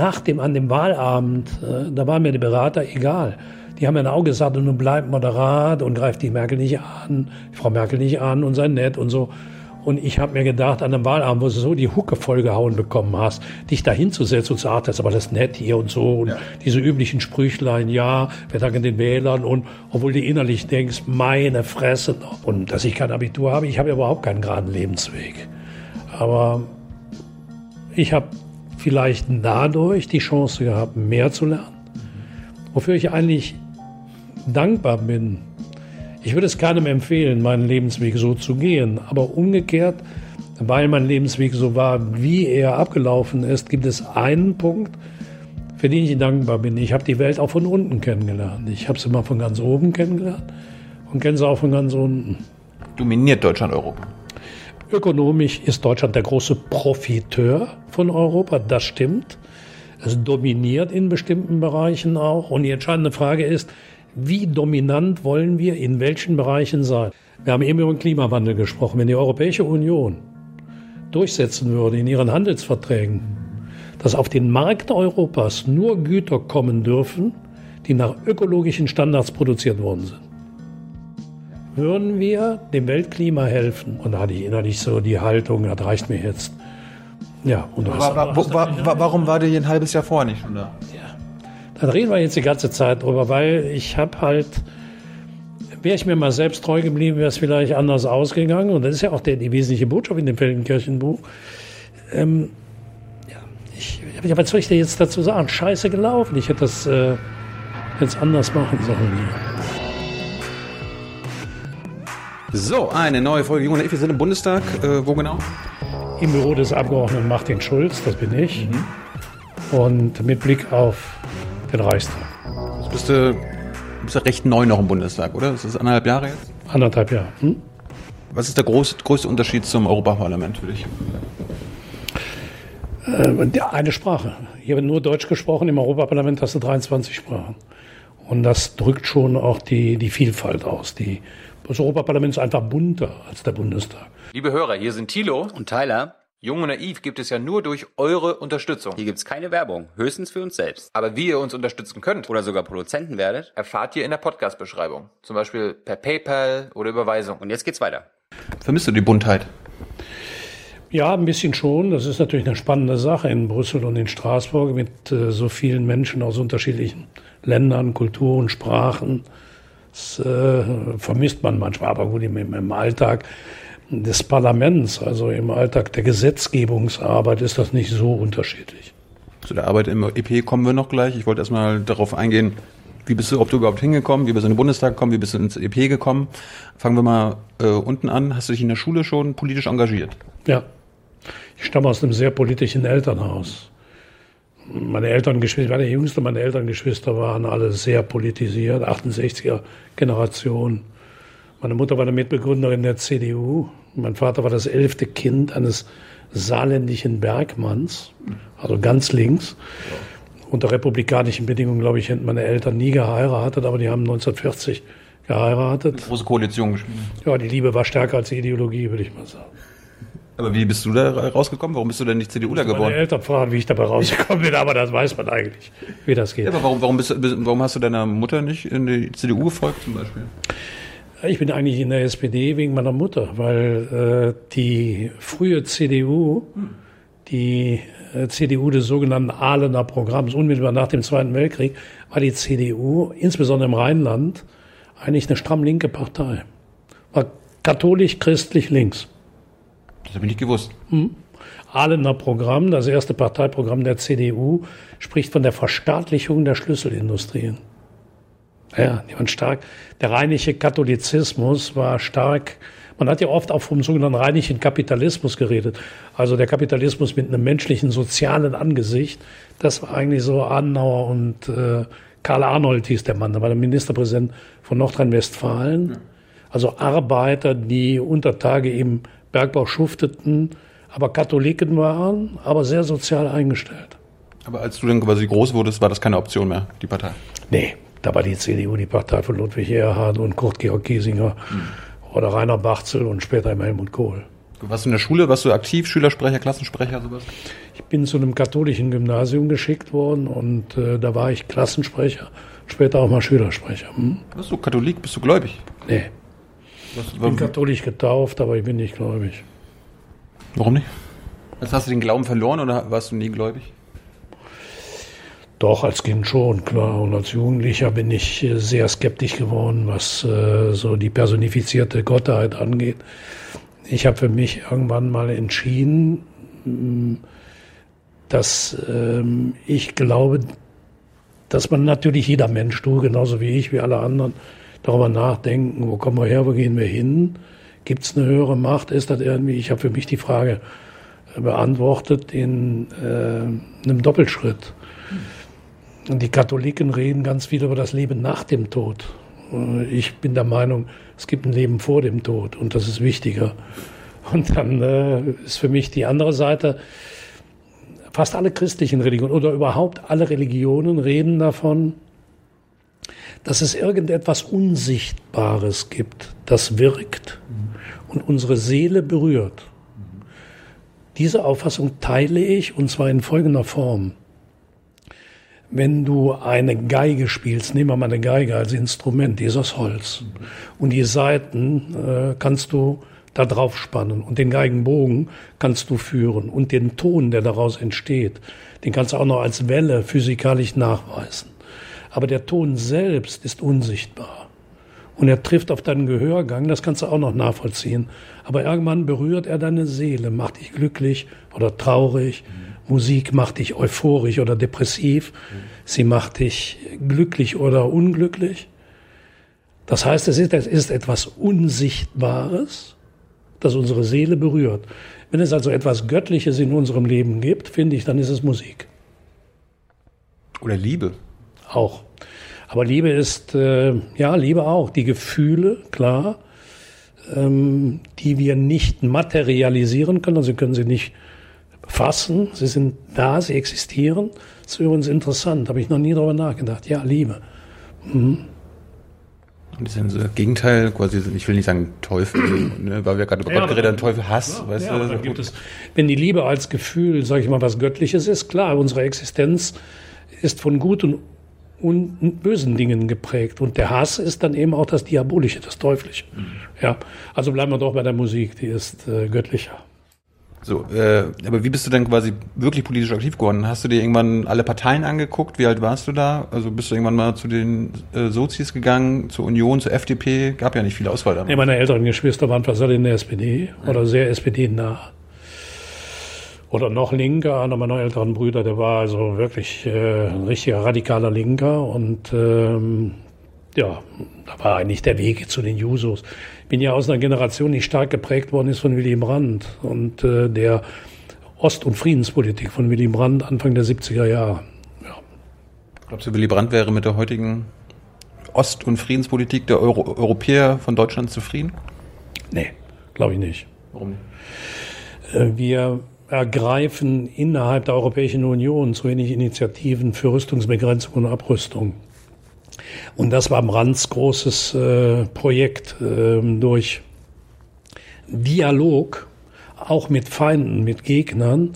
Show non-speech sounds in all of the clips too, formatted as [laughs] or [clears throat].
nach dem, an dem Wahlabend, äh, da waren mir die Berater egal. Die haben mir auch gesagt, nun bleib moderat und greift die Merkel nicht an, Frau Merkel nicht an und sei nett und so. Und ich habe mir gedacht, an einem Wahlabend, wo du so die Hucke vollgehauen bekommen hast, dich da hinzusetzen und zu sagen, das ist aber das nett hier und so. Und ja. diese üblichen Sprüchlein, ja, wir danken den Wählern. Und obwohl du innerlich denkst, meine Fresse. Und dass ich kein Abitur habe, ich habe überhaupt keinen geraden Lebensweg. Aber ich habe vielleicht dadurch die Chance gehabt, mehr zu lernen. Wofür ich eigentlich dankbar bin, ich würde es keinem empfehlen, meinen Lebensweg so zu gehen. Aber umgekehrt, weil mein Lebensweg so war, wie er abgelaufen ist, gibt es einen Punkt, für den ich dankbar bin. Ich habe die Welt auch von unten kennengelernt. Ich habe sie mal von ganz oben kennengelernt und kenne sie auch von ganz unten. Dominiert Deutschland Europa? Ökonomisch ist Deutschland der große Profiteur von Europa, das stimmt. Es dominiert in bestimmten Bereichen auch. Und die entscheidende Frage ist, wie dominant wollen wir in welchen Bereichen sein? Wir haben eben über den Klimawandel gesprochen. Wenn die Europäische Union durchsetzen würde in ihren Handelsverträgen, dass auf den Markt Europas nur Güter kommen dürfen, die nach ökologischen Standards produziert worden sind, würden wir dem Weltklima helfen. Und da hatte ich innerlich so die Haltung, das reicht mir jetzt. Ja, und war, war, war, warum war der hier ein halbes Jahr vorher nicht schon da? Dann reden wir jetzt die ganze Zeit drüber, weil ich habe halt, wäre ich mir mal selbst treu geblieben, wäre es vielleicht anders ausgegangen. Und das ist ja auch der, die wesentliche Botschaft in dem Feldenkirchenbuch. Ähm, ja, ich, ja, was soll ich dir jetzt dazu sagen? Scheiße gelaufen. Ich hätte das äh, jetzt anders machen sollen. So, eine neue Folge Junge Wir sind im Bundestag. Äh, wo genau? Im Büro des Abgeordneten Martin Schulz, das bin ich. Mhm. Und mit Blick auf den Reichstag. Jetzt bist du, bist du recht neu noch im Bundestag, oder? Ist das anderthalb Jahre jetzt? Anderthalb Jahre. Hm? Was ist der groß, größte Unterschied zum Europaparlament für dich? Äh, eine Sprache. Hier wird nur Deutsch gesprochen, im Europaparlament hast du 23 Sprachen. Und das drückt schon auch die, die Vielfalt aus. Die, das Europaparlament ist einfach bunter als der Bundestag. Liebe Hörer, hier sind Thilo und Tyler. Jung und Naiv gibt es ja nur durch eure Unterstützung. Hier gibt's keine Werbung, höchstens für uns selbst. Aber wie ihr uns unterstützen könnt oder sogar Produzenten werdet, erfahrt ihr in der Podcast-Beschreibung. Zum Beispiel per PayPal oder Überweisung. Und jetzt geht's weiter. Vermisst du die Buntheit? Ja, ein bisschen schon. Das ist natürlich eine spannende Sache in Brüssel und in Straßburg mit äh, so vielen Menschen aus unterschiedlichen Ländern, Kulturen, Sprachen. Das äh, vermisst man manchmal, aber gut, im, im Alltag des Parlaments, also im Alltag der Gesetzgebungsarbeit, ist das nicht so unterschiedlich. Zu der Arbeit im EP kommen wir noch gleich. Ich wollte erstmal darauf eingehen, wie bist du, ob du überhaupt hingekommen, wie bist du in den Bundestag gekommen, wie bist du ins EP gekommen? Fangen wir mal äh, unten an. Hast du dich in der Schule schon politisch engagiert? Ja. Ich stamme aus einem sehr politischen Elternhaus. Meine Elterngeschwister, ich war der Jüngste, meine Elterngeschwister waren alle sehr politisiert, 68er Generation. Meine Mutter war eine Mitbegründerin der CDU. Mein Vater war das elfte Kind eines saarländischen Bergmanns, also ganz links. Unter republikanischen Bedingungen, glaube ich, hätten meine Eltern nie geheiratet, aber die haben 1940 geheiratet. Eine große Koalition gespielt. Ja, die Liebe war stärker als die Ideologie, würde ich mal sagen. Aber wie bist du da rausgekommen? Warum bist du denn nicht CDUler geworden? Meine Eltern fragen, wie ich dabei rausgekommen bin, aber das weiß man eigentlich, wie das geht. Ja, aber warum, warum, bist, warum hast du deiner Mutter nicht in die CDU gefolgt zum Beispiel? Ich bin eigentlich in der SPD wegen meiner Mutter, weil äh, die frühe CDU, die äh, CDU des sogenannten Ahlener Programms, unmittelbar nach dem Zweiten Weltkrieg, war die CDU, insbesondere im Rheinland, eigentlich eine stramm linke Partei. War katholisch, christlich, links. Das habe ich nicht gewusst. Hm. Ahlener Programm, das erste Parteiprogramm der CDU, spricht von der Verstaatlichung der Schlüsselindustrien. Ja, die waren stark. Der rheinische Katholizismus war stark. Man hat ja oft auch vom sogenannten rheinischen Kapitalismus geredet. Also der Kapitalismus mit einem menschlichen, sozialen Angesicht. Das war eigentlich so Adenauer und äh, Karl Arnold hieß der Mann. Da war der Ministerpräsident von Nordrhein-Westfalen. Also Arbeiter, die unter Tage im Bergbau schufteten, aber Katholiken waren, aber sehr sozial eingestellt. Aber als du dann quasi groß wurdest, war das keine Option mehr, die Partei? Nee, da war die CDU die Partei von Ludwig Erhard und Kurt Georg Giesinger mhm. oder Rainer Bachzel und später immer Helmut Kohl. Warst du in der Schule, warst du aktiv, Schülersprecher, Klassensprecher, sowas? Ich bin zu einem katholischen Gymnasium geschickt worden und äh, da war ich Klassensprecher, später auch mal Schülersprecher. Hm? Bist du Katholik, bist du gläubig? Nee, Was, ich bin katholisch getauft, aber ich bin nicht gläubig. warum nicht? Also hast du den Glauben verloren oder warst du nie gläubig? Doch, als Kind schon, klar. Und als Jugendlicher bin ich äh, sehr skeptisch geworden, was äh, so die personifizierte Gottheit angeht. Ich habe für mich irgendwann mal entschieden, mh, dass ähm, ich glaube, dass man natürlich jeder Mensch, du genauso wie ich, wie alle anderen, darüber nachdenken, wo kommen wir her, wo gehen wir hin? Gibt es eine höhere Macht? Ist das irgendwie? Ich habe für mich die Frage äh, beantwortet in äh, einem Doppelschritt. Die Katholiken reden ganz viel über das Leben nach dem Tod. Äh, Ich bin der Meinung, es gibt ein Leben vor dem Tod und das ist wichtiger. Und dann äh, ist für mich die andere Seite, fast alle christlichen Religionen oder überhaupt alle Religionen reden davon, dass es irgendetwas Unsichtbares gibt, das wirkt und unsere Seele berührt. Diese Auffassung teile ich und zwar in folgender Form. Wenn du eine Geige spielst, nehmen wir mal eine Geige als Instrument, die ist aus Holz. Und die Saiten äh, kannst du da drauf spannen und den Geigenbogen kannst du führen und den Ton, der daraus entsteht, den kannst du auch noch als Welle physikalisch nachweisen. Aber der Ton selbst ist unsichtbar. Und er trifft auf deinen Gehörgang, das kannst du auch noch nachvollziehen. Aber irgendwann berührt er deine Seele, macht dich glücklich oder traurig. Musik macht dich euphorisch oder depressiv. Sie macht dich glücklich oder unglücklich. Das heißt, es ist, es ist etwas Unsichtbares, das unsere Seele berührt. Wenn es also etwas Göttliches in unserem Leben gibt, finde ich, dann ist es Musik. Oder Liebe? Auch. Aber Liebe ist, äh, ja, Liebe auch. Die Gefühle, klar, ähm, die wir nicht materialisieren können, also können sie nicht fassen. Sie sind da, sie existieren. Das ist übrigens interessant, habe ich noch nie darüber nachgedacht. Ja, Liebe. Und das ist ein Gegenteil, quasi, ich will nicht sagen Teufel, [clears throat] ne, weil wir gerade über Ja, Gott geredet haben, Teufel Hass, weißt Ja, du? gibt es, wenn die Liebe als Gefühl, sage ich mal, was Göttliches ist, klar, unsere Existenz ist von guten und bösen Dingen geprägt. Und der Hass ist dann eben auch das Diabolische, das Teuflische. Ja, also bleiben wir doch bei der Musik, die ist äh, göttlicher. So, äh, aber wie bist du denn quasi wirklich politisch aktiv geworden? Hast du dir irgendwann alle Parteien angeguckt? Wie alt warst du da? Also bist du irgendwann mal zu den äh, Sozis gegangen, zur Union, zur FDP? Gab ja nicht viel Auswahl damals. Nee, meine älteren Geschwister waren fast alle in der SPD oder sehr SPD-nah. Oder noch linker, einer meiner älteren Brüder, der war also wirklich äh, ein richtiger radikaler Linker und ähm, ja, da war eigentlich der Weg zu den Jusos. Ich bin ja aus einer Generation, die stark geprägt worden ist von Willy Brandt und äh, der Ost- und Friedenspolitik von Willy Brandt Anfang der 70er Jahre. Ja. Glaubst du, Willy Brandt wäre mit der heutigen Ost- und Friedenspolitik der Euro Europäer von Deutschland zufrieden? Nee, glaube ich nicht. Warum nicht? Äh, Wir ergreifen innerhalb der Europäischen Union zu wenig Initiativen für Rüstungsbegrenzung und Abrüstung. Und das war Brands großes äh, Projekt ähm, durch Dialog, auch mit Feinden, mit Gegnern,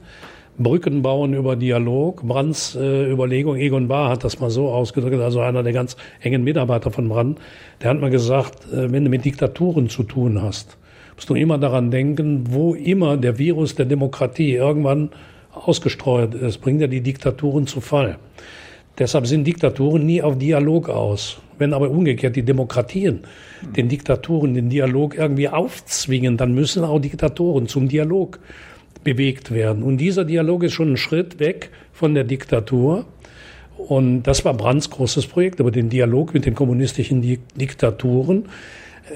Brücken bauen über Dialog. Brands äh, Überlegung, Egon Bahr hat das mal so ausgedrückt, also einer der ganz engen Mitarbeiter von Brand, der hat mal gesagt, äh, wenn du mit Diktaturen zu tun hast, musst du immer daran denken, wo immer der Virus der Demokratie irgendwann ausgestreut ist, bringt er die Diktaturen zu Fall. Deshalb sind Diktaturen nie auf Dialog aus. Wenn aber umgekehrt die Demokratien den Diktaturen den Dialog irgendwie aufzwingen, dann müssen auch Diktatoren zum Dialog bewegt werden. Und dieser Dialog ist schon ein Schritt weg von der Diktatur. Und das war Brands großes Projekt, aber den Dialog mit den kommunistischen Di Diktaturen,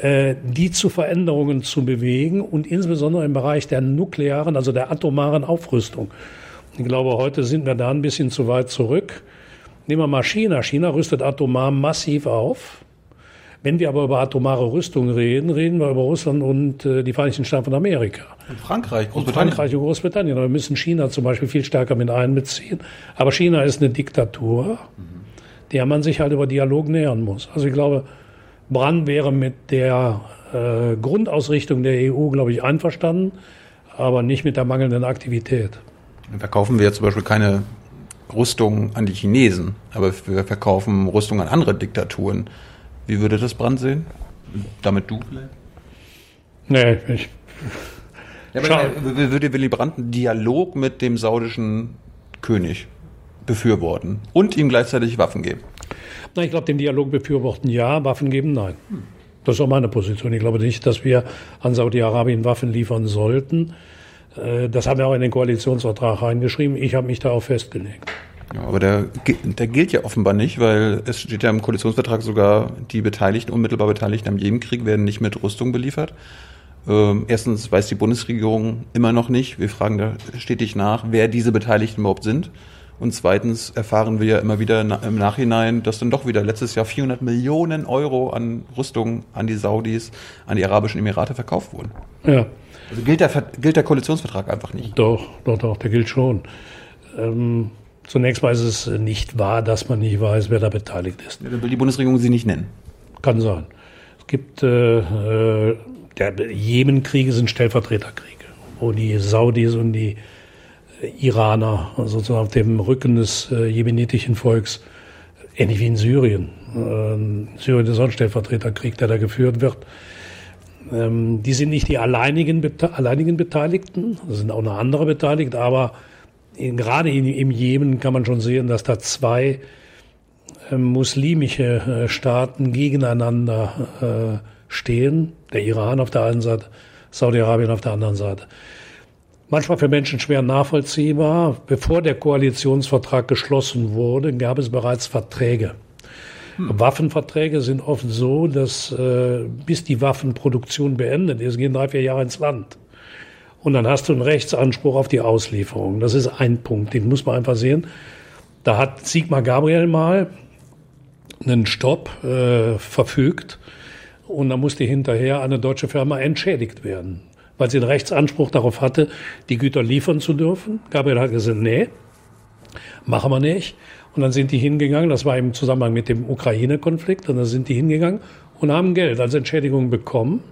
die zu Veränderungen zu bewegen und insbesondere im Bereich der nuklearen, also der atomaren Aufrüstung. Ich glaube, heute sind wir da ein bisschen zu weit zurück. Nehmen wir mal China. China rüstet atomar massiv auf. Wenn wir aber über atomare Rüstung reden, reden wir über Russland und äh, die Vereinigten Staaten von Amerika. Und Frankreich, Und Großbritannien. Frankreich und Großbritannien. Aber wir müssen China zum Beispiel viel stärker mit einbeziehen. Aber China ist eine Diktatur, der man sich halt über Dialog nähern muss. Also ich glaube, Brand wäre mit der äh, Grundausrichtung der EU, glaube ich, einverstanden. aber nicht mit der mangelnden Aktivität. Dann verkaufen wir jetzt zum Beispiel keine Rüstung an die Chinesen, aber wir verkaufen Rüstung an andere Diktaturen. Wie würde das Brand sehen? Damit du vielleicht? Nee, ich, Ja, aber würde Willy Brandt einen Dialog mit dem saudischen König befürworten und ihm gleichzeitig Waffen geben? Na, ich glaube, den Dialog befürworten ja, Waffen geben nein. Das ist auch meine Position. Ich glaube nicht, dass wir an Saudi-Arabien Waffen liefern sollten. Äh, Das haben wir auch in den Koalitionsvertrag reingeschrieben. Ich habe mich darauf festgelegt. Ja, aber der, der gilt ja offenbar nicht, weil es steht ja im Koalitionsvertrag sogar, die Beteiligten, unmittelbar Beteiligten am Jemenkrieg werden nicht mit Rüstung beliefert. Ähm, erstens weiß die Bundesregierung immer noch nicht, wir fragen da stetig nach, wer diese Beteiligten überhaupt sind. Und zweitens erfahren wir ja immer wieder na, im Nachhinein, dass dann doch wieder letztes Jahr 400 Millionen Euro an Rüstung an die Saudis, an die Arabischen Emirate verkauft wurden. Ja, Also gilt der, gilt der Koalitionsvertrag einfach nicht. doch, doch, doch, der gilt schon. Ähm, zunächst mal ist es nicht wahr, dass man nicht weiß, wer da beteiligt ist. Dann will die Bundesregierung sie nicht nennen. Kann sein. Es gibt, äh, äh, der Jemenkriege sind Stellvertreterkriege, wo die Saudis und die Iraner sozusagen auf dem Rücken des äh, jemenitischen Volks, ähnlich wie in Syrien, äh, in Syrien ist auch ein Stellvertreterkrieg, der da geführt wird, ähm, die sind nicht die alleinigen, bete- alleinigen Beteiligten, es sind auch noch andere beteiligt, aber in, gerade in, im Jemen kann man schon sehen, dass da zwei äh, muslimische äh, Staaten gegeneinander äh, stehen. Der Iran auf der einen Seite, Saudi-Arabien auf der anderen Seite. Manchmal für Menschen schwer nachvollziehbar. Bevor der Koalitionsvertrag geschlossen wurde, gab es bereits Verträge. Waffenverträge sind oft so, dass äh, bis die Waffenproduktion beendet ist, gehen drei, vier Jahre ins Land. Und dann hast du einen Rechtsanspruch auf die Auslieferung. Das ist ein Punkt, den muss man einfach sehen. Da hat Sigmar Gabriel mal einen Stopp äh, verfügt und da musste hinterher eine deutsche Firma entschädigt werden, weil sie einen Rechtsanspruch darauf hatte, die Güter liefern zu dürfen. Gabriel hat gesagt, nee, machen wir nicht. Und dann sind die hingegangen, das war im Zusammenhang mit dem Ukraine-Konflikt, und dann sind die hingegangen und haben Geld als Entschädigung bekommen.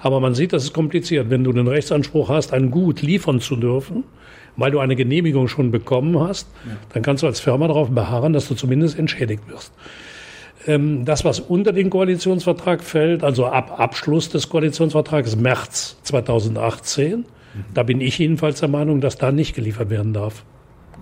Aber man sieht, das ist kompliziert. Wenn du den Rechtsanspruch hast, ein Gut liefern zu dürfen, weil du eine Genehmigung schon bekommen hast, dann kannst du als Firma darauf beharren, dass du zumindest entschädigt wirst. Ähm, Das, was unter den Koalitionsvertrag fällt, also ab Abschluss des Koalitionsvertrags März 2018, da bin ich jedenfalls der Meinung, dass da nicht geliefert werden darf.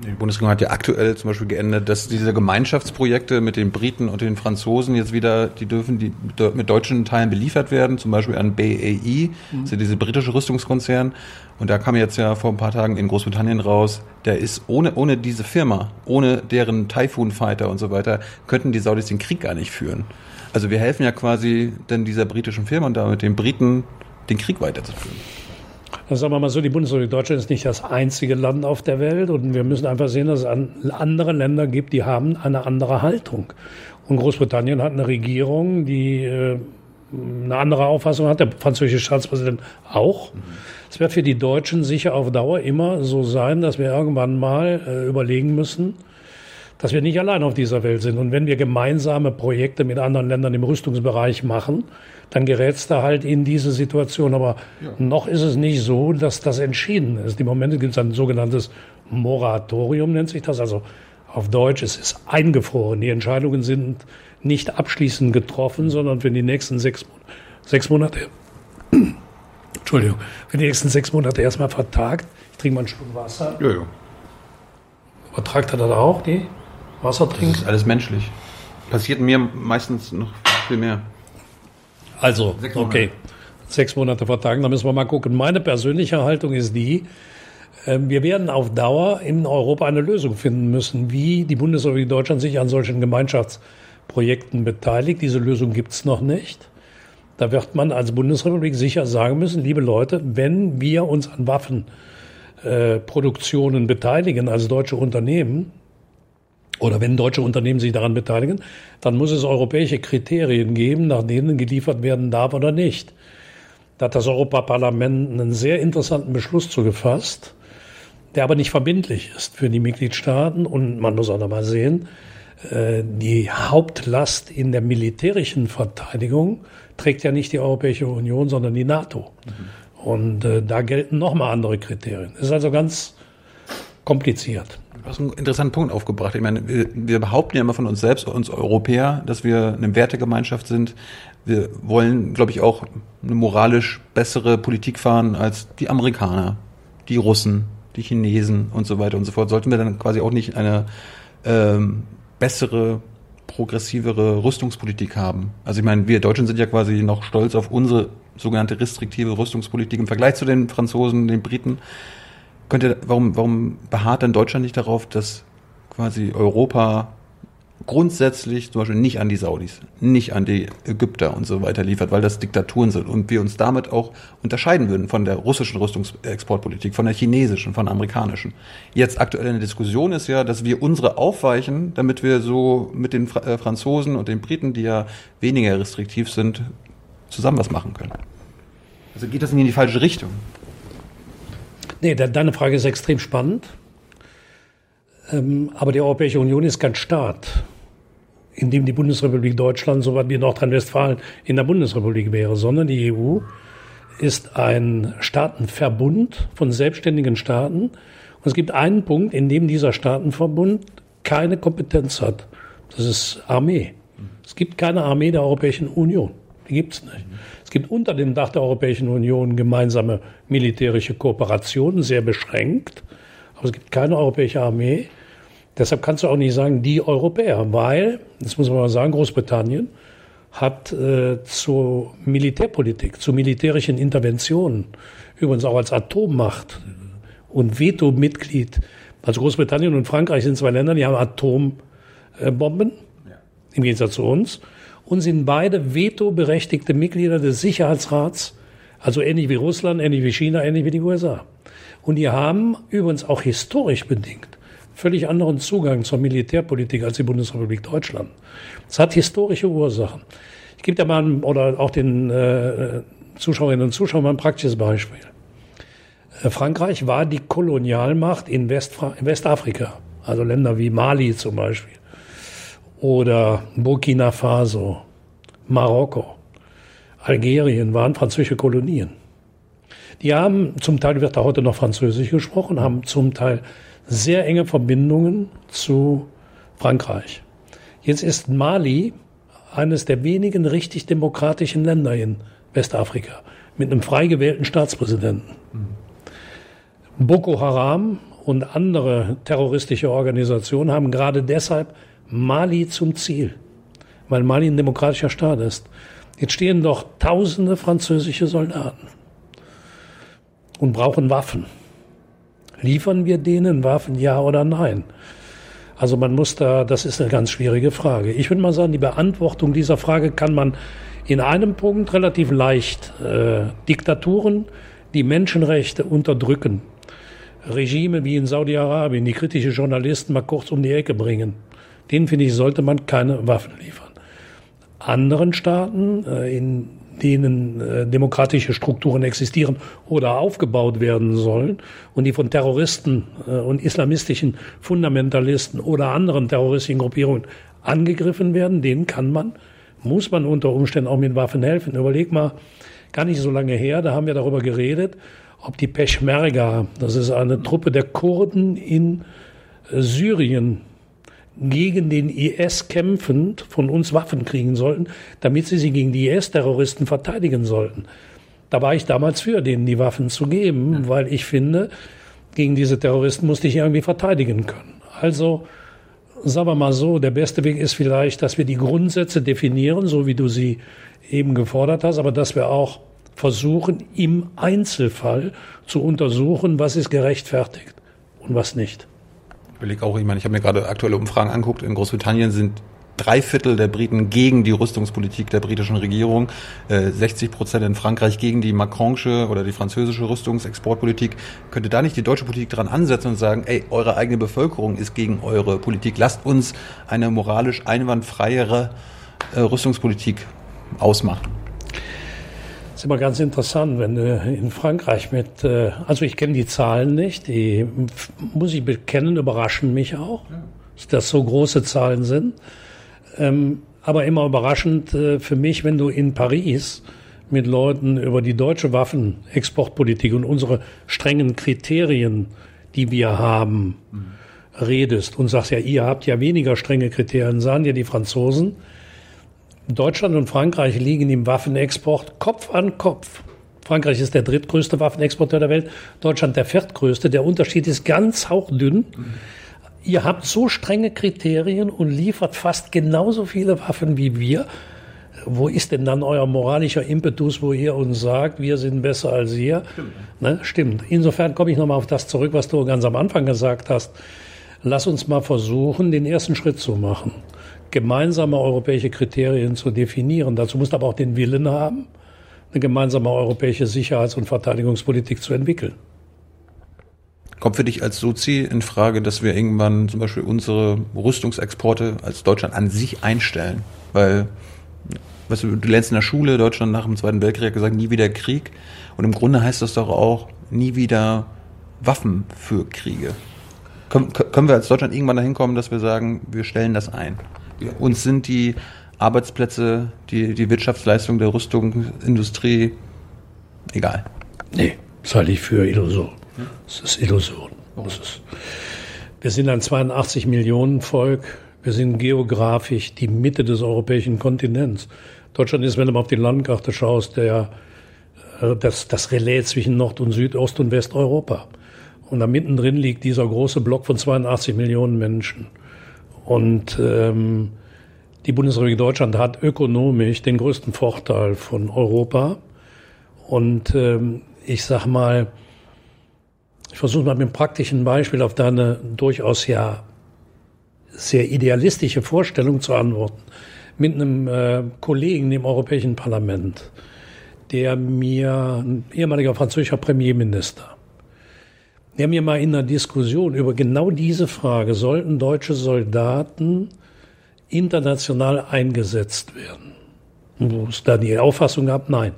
Die Bundesregierung hat ja aktuell zum Beispiel geändert, dass diese Gemeinschaftsprojekte mit den Briten und den Franzosen jetzt wieder, die dürfen die mit deutschen Teilen beliefert werden, zum Beispiel an BAE, das ist ja diese britische Rüstungskonzern. Und da kam jetzt ja vor ein paar Tagen in Großbritannien raus, der ist ohne, ohne diese Firma, ohne deren Typhoon Fighter und so weiter, könnten die Saudis den Krieg gar nicht führen. Also wir helfen ja quasi dann dieser britischen Firma und damit den Briten den Krieg weiterzuführen. Also sagen wir mal so, die Bundesrepublik Deutschland ist nicht das einzige Land auf der Welt und wir müssen einfach sehen, dass es an- andere Länder gibt, die haben eine andere Haltung. Und Großbritannien hat eine Regierung, die äh, eine andere Auffassung hat, der französische Staatspräsident auch. Es wird für die Deutschen sicher auf Dauer immer so sein, dass wir irgendwann mal äh, überlegen müssen, dass wir nicht allein auf dieser Welt sind. Und wenn wir gemeinsame Projekte mit anderen Ländern im Rüstungsbereich machen, dann gerät es da halt in diese Situation. Aber noch ist es nicht so, dass das entschieden ist. Im Moment gibt es ein sogenanntes Moratorium, nennt sich das. Also auf Deutsch, es ist eingefroren. Die Entscheidungen sind nicht abschließend getroffen, sondern für die nächsten sechs, sechs Monate, [clears throat] Entschuldigung, für die nächsten sechs Monate erstmal vertagt. Ich trinke mal einen Schluck Wasser. Ja, ja. Übertragt er das auch, die Wasser Das trinken? ist alles menschlich. Passiert mir meistens noch viel mehr. Also, Sechs okay. Sechs Monate vertagen, da müssen wir mal gucken. Meine persönliche Haltung ist die, äh, wir werden auf Dauer in Europa eine Lösung finden müssen, wie die Bundesrepublik Deutschland sich an solchen Gemeinschaftsprojekten beteiligt. Diese Lösung gibt's noch nicht. Da wird man als Bundesrepublik sicher sagen müssen, liebe Leute, wenn wir uns an Waffenproduktionen beteiligen als deutsche Unternehmen, oder wenn deutsche Unternehmen sich daran beteiligen, dann muss es europäische Kriterien geben, nach denen geliefert werden darf oder nicht. Da hat das Europaparlament einen sehr interessanten Beschluss zu gefasst, der aber nicht verbindlich ist für die Mitgliedstaaten. Und man muss auch noch mal sehen, äh, die Hauptlast in der militärischen Verteidigung trägt ja nicht die Europäische Union, sondern die NATO. Und äh, da gelten nochmal andere Kriterien. Das ist also ganz kompliziert. Du hast einen interessanten Punkt aufgebracht. Ich meine, wir, wir behaupten ja immer von uns selbst, uns Europäer, dass wir eine Wertegemeinschaft sind. Wir wollen, glaube ich, auch eine moralisch bessere Politik fahren als die Amerikaner, die Russen, die Chinesen und so weiter und so fort. Sollten wir dann quasi auch nicht eine ähm, bessere, progressivere Rüstungspolitik haben? Also ich meine, wir Deutschen sind ja quasi noch stolz auf unsere sogenannte restriktive Rüstungspolitik im Vergleich zu den Franzosen, den Briten. Könnte, warum, warum beharrt dann Deutschland nicht darauf, dass quasi Europa grundsätzlich zum Beispiel nicht an die Saudis, nicht an die Ägypter und so weiter liefert, weil das Diktaturen sind und wir uns damit auch unterscheiden würden von der russischen Rüstungsexportpolitik, von der chinesischen, von der amerikanischen. Jetzt aktuell eine Diskussion ist ja, dass wir unsere aufweichen, damit wir so mit den äh, Franzosen und den Briten, die ja weniger restriktiv sind, zusammen was machen können. Also geht das nicht in die falsche Richtung? Nee, deine Frage ist extrem spannend. Ähm, aber die Europäische Union ist kein Staat, in dem die Bundesrepublik Deutschland, so wie Nordrhein-Westfalen in der Bundesrepublik wäre, sondern die EU ist ein Staatenverbund von selbstständigen Staaten. Und es gibt einen Punkt, in dem dieser Staatenverbund keine Kompetenz hat. Das ist Armee. Es gibt keine Armee der Europäischen Union. Gibt es nicht. Es gibt unter dem Dach der Europäischen Union gemeinsame militärische Kooperationen, sehr beschränkt. Aber es gibt keine europäische Armee. Deshalb kannst du auch nicht sagen, die Europäer, weil, das muss man mal sagen, Großbritannien hat äh, zur Militärpolitik, zu militärischen Interventionen, übrigens auch als Atommacht und Veto-Mitglied, also Großbritannien und Frankreich sind zwei Länder, die haben Atombomben, ja. im Gegensatz zu uns, und sind beide veto-berechtigte Mitglieder des Sicherheitsrats, also ähnlich wie Russland, ähnlich wie China, ähnlich wie die USA. Und die haben übrigens auch historisch bedingt völlig anderen Zugang zur Militärpolitik als die Bundesrepublik Deutschland. Das hat historische Ursachen. Ich gebe da mal oder auch den äh, Zuschauerinnen und Zuschauern mal ein praktisches Beispiel. Äh, Frankreich war die Kolonialmacht in, Westfra in Westafrika, also Länder wie Mali zum Beispiel oder Burkina Faso, Marokko, Algerien waren französische Kolonien. Die haben, zum Teil wird da heute noch Französisch gesprochen, haben zum Teil sehr enge Verbindungen zu Frankreich. Jetzt ist Mali eines der wenigen richtig demokratischen Länder in Westafrika mit einem frei gewählten Staatspräsidenten. Boko Haram und andere terroristische Organisationen haben gerade deshalb Mali zum Ziel, weil Mali ein demokratischer Staat ist. Jetzt stehen doch tausende französische Soldaten und brauchen Waffen. Liefern wir denen Waffen, ja oder nein? Also man muss da, das ist eine ganz schwierige Frage. Ich würde mal sagen, die Beantwortung dieser Frage kann man in einem Punkt relativ leicht. Äh, Diktaturen, die Menschenrechte unterdrücken, Regime wie in Saudi-Arabien, die kritische Journalisten mal kurz um die Ecke bringen, denen finde ich, sollte man keine Waffen liefern. Anderen Staaten, äh, in denen äh, demokratische Strukturen existieren oder aufgebaut werden sollen und die von Terroristen äh, und islamistischen Fundamentalisten oder anderen terroristischen Gruppierungen angegriffen werden, denen kann man, muss man unter Umständen auch mit Waffen helfen. Überleg mal, gar nicht so lange her, da haben wir darüber geredet, ob die Peschmerga, das ist eine Truppe der Kurden in Syrien, gegen den IS kämpfend von uns Waffen kriegen sollten, damit sie sich gegen die IS-Terroristen verteidigen sollten. Da war ich damals für, denen die Waffen zu geben, weil ich finde, gegen diese Terroristen musste ich irgendwie verteidigen können. Also, sagen wir mal so, der beste Weg ist vielleicht, dass wir die Grundsätze definieren, so wie du sie eben gefordert hast, aber dass wir auch versuchen, im Einzelfall zu untersuchen, was ist gerechtfertigt und was nicht überlege auch, ich meine, ich habe mir gerade aktuelle Umfragen anguckt. In Großbritannien sind drei Viertel der Briten gegen die Rüstungspolitik der britischen Regierung, 60 äh, Prozent in Frankreich gegen die Macronische oder die französische Rüstungsexportpolitik. Könnte da nicht die deutsche Politik dran ansetzen und sagen, ey, eure eigene Bevölkerung ist gegen eure Politik. Lasst uns eine moralisch einwandfreiere äh, Rüstungspolitik ausmachen? Ist immer ganz interessant, wenn du in Frankreich mit, äh, also ich kenne die Zahlen nicht, die muss ich bekennen, überraschen mich auch, dass das so große Zahlen sind. Ähm, aber immer überraschend äh, für mich, wenn du in Paris mit Leuten über die deutsche Waffenexportpolitik und unsere strengen Kriterien, die wir haben, mhm. redest und sagst, ja, ihr habt ja weniger strenge Kriterien, sahen ja die Franzosen. Deutschland und Frankreich liegen im Waffenexport Kopf an Kopf. Frankreich ist der drittgrößte Waffenexporteur der Welt, Deutschland der viertgrößte. Der Unterschied ist ganz hauchdünn. Ihr habt so strenge Kriterien und liefert fast genauso viele Waffen wie wir wo ist denn dann euer moralischer Impetus, wo ihr uns sagt, wir sind besser als ihr? Stimmt. Ne? Stimmt. Insofern komme ich nochmal auf das zurück, was du ganz am Anfang gesagt hast. Lass uns mal versuchen, den ersten Schritt zu machen. Gemeinsame europäische Kriterien zu definieren. Dazu musst du aber auch den Willen haben, eine gemeinsame europäische Sicherheits- und Verteidigungspolitik zu entwickeln. Kommt für dich als Sozi in Frage, dass wir irgendwann zum Beispiel unsere Rüstungsexporte als Deutschland an sich einstellen? Weil weißt du, du lernst in der Schule, Deutschland nach dem Zweiten Weltkrieg hat gesagt, nie wieder Krieg. Und im Grunde heißt das doch auch, nie wieder Waffen für Kriege. Können, können wir als Deutschland irgendwann dahin kommen, dass wir sagen, wir stellen das ein? Uns sind die Arbeitsplätze, die, die Wirtschaftsleistung der Rüstungsindustrie egal. Nee, das halte ich für Illusion. Das ist Illusion. Das ist, wir sind ein 82 Millionen Volk. Wir sind geografisch die Mitte des europäischen Kontinents. Deutschland ist, wenn du mal auf die Landkarte schaust, der, äh, das, das Relais zwischen Nord- und Südost- und Westeuropa. Und da mittendrin liegt dieser große Block von 82 Millionen Menschen. Und ähm, die Bundesrepublik Deutschland hat ökonomisch den größten Vorteil von Europa. Und ähm, ich sag mal, ich versuche mal mit einem praktischen Beispiel auf deine durchaus ja sehr idealistische Vorstellung zu antworten. Mit einem äh, Kollegen im Europäischen Parlament, der mir, ein ehemaliger französischer Premierminister, der mir mal in einer Diskussion über genau diese Frage, sollten deutsche Soldaten international eingesetzt werden? Wo es da die Auffassung gab, nein.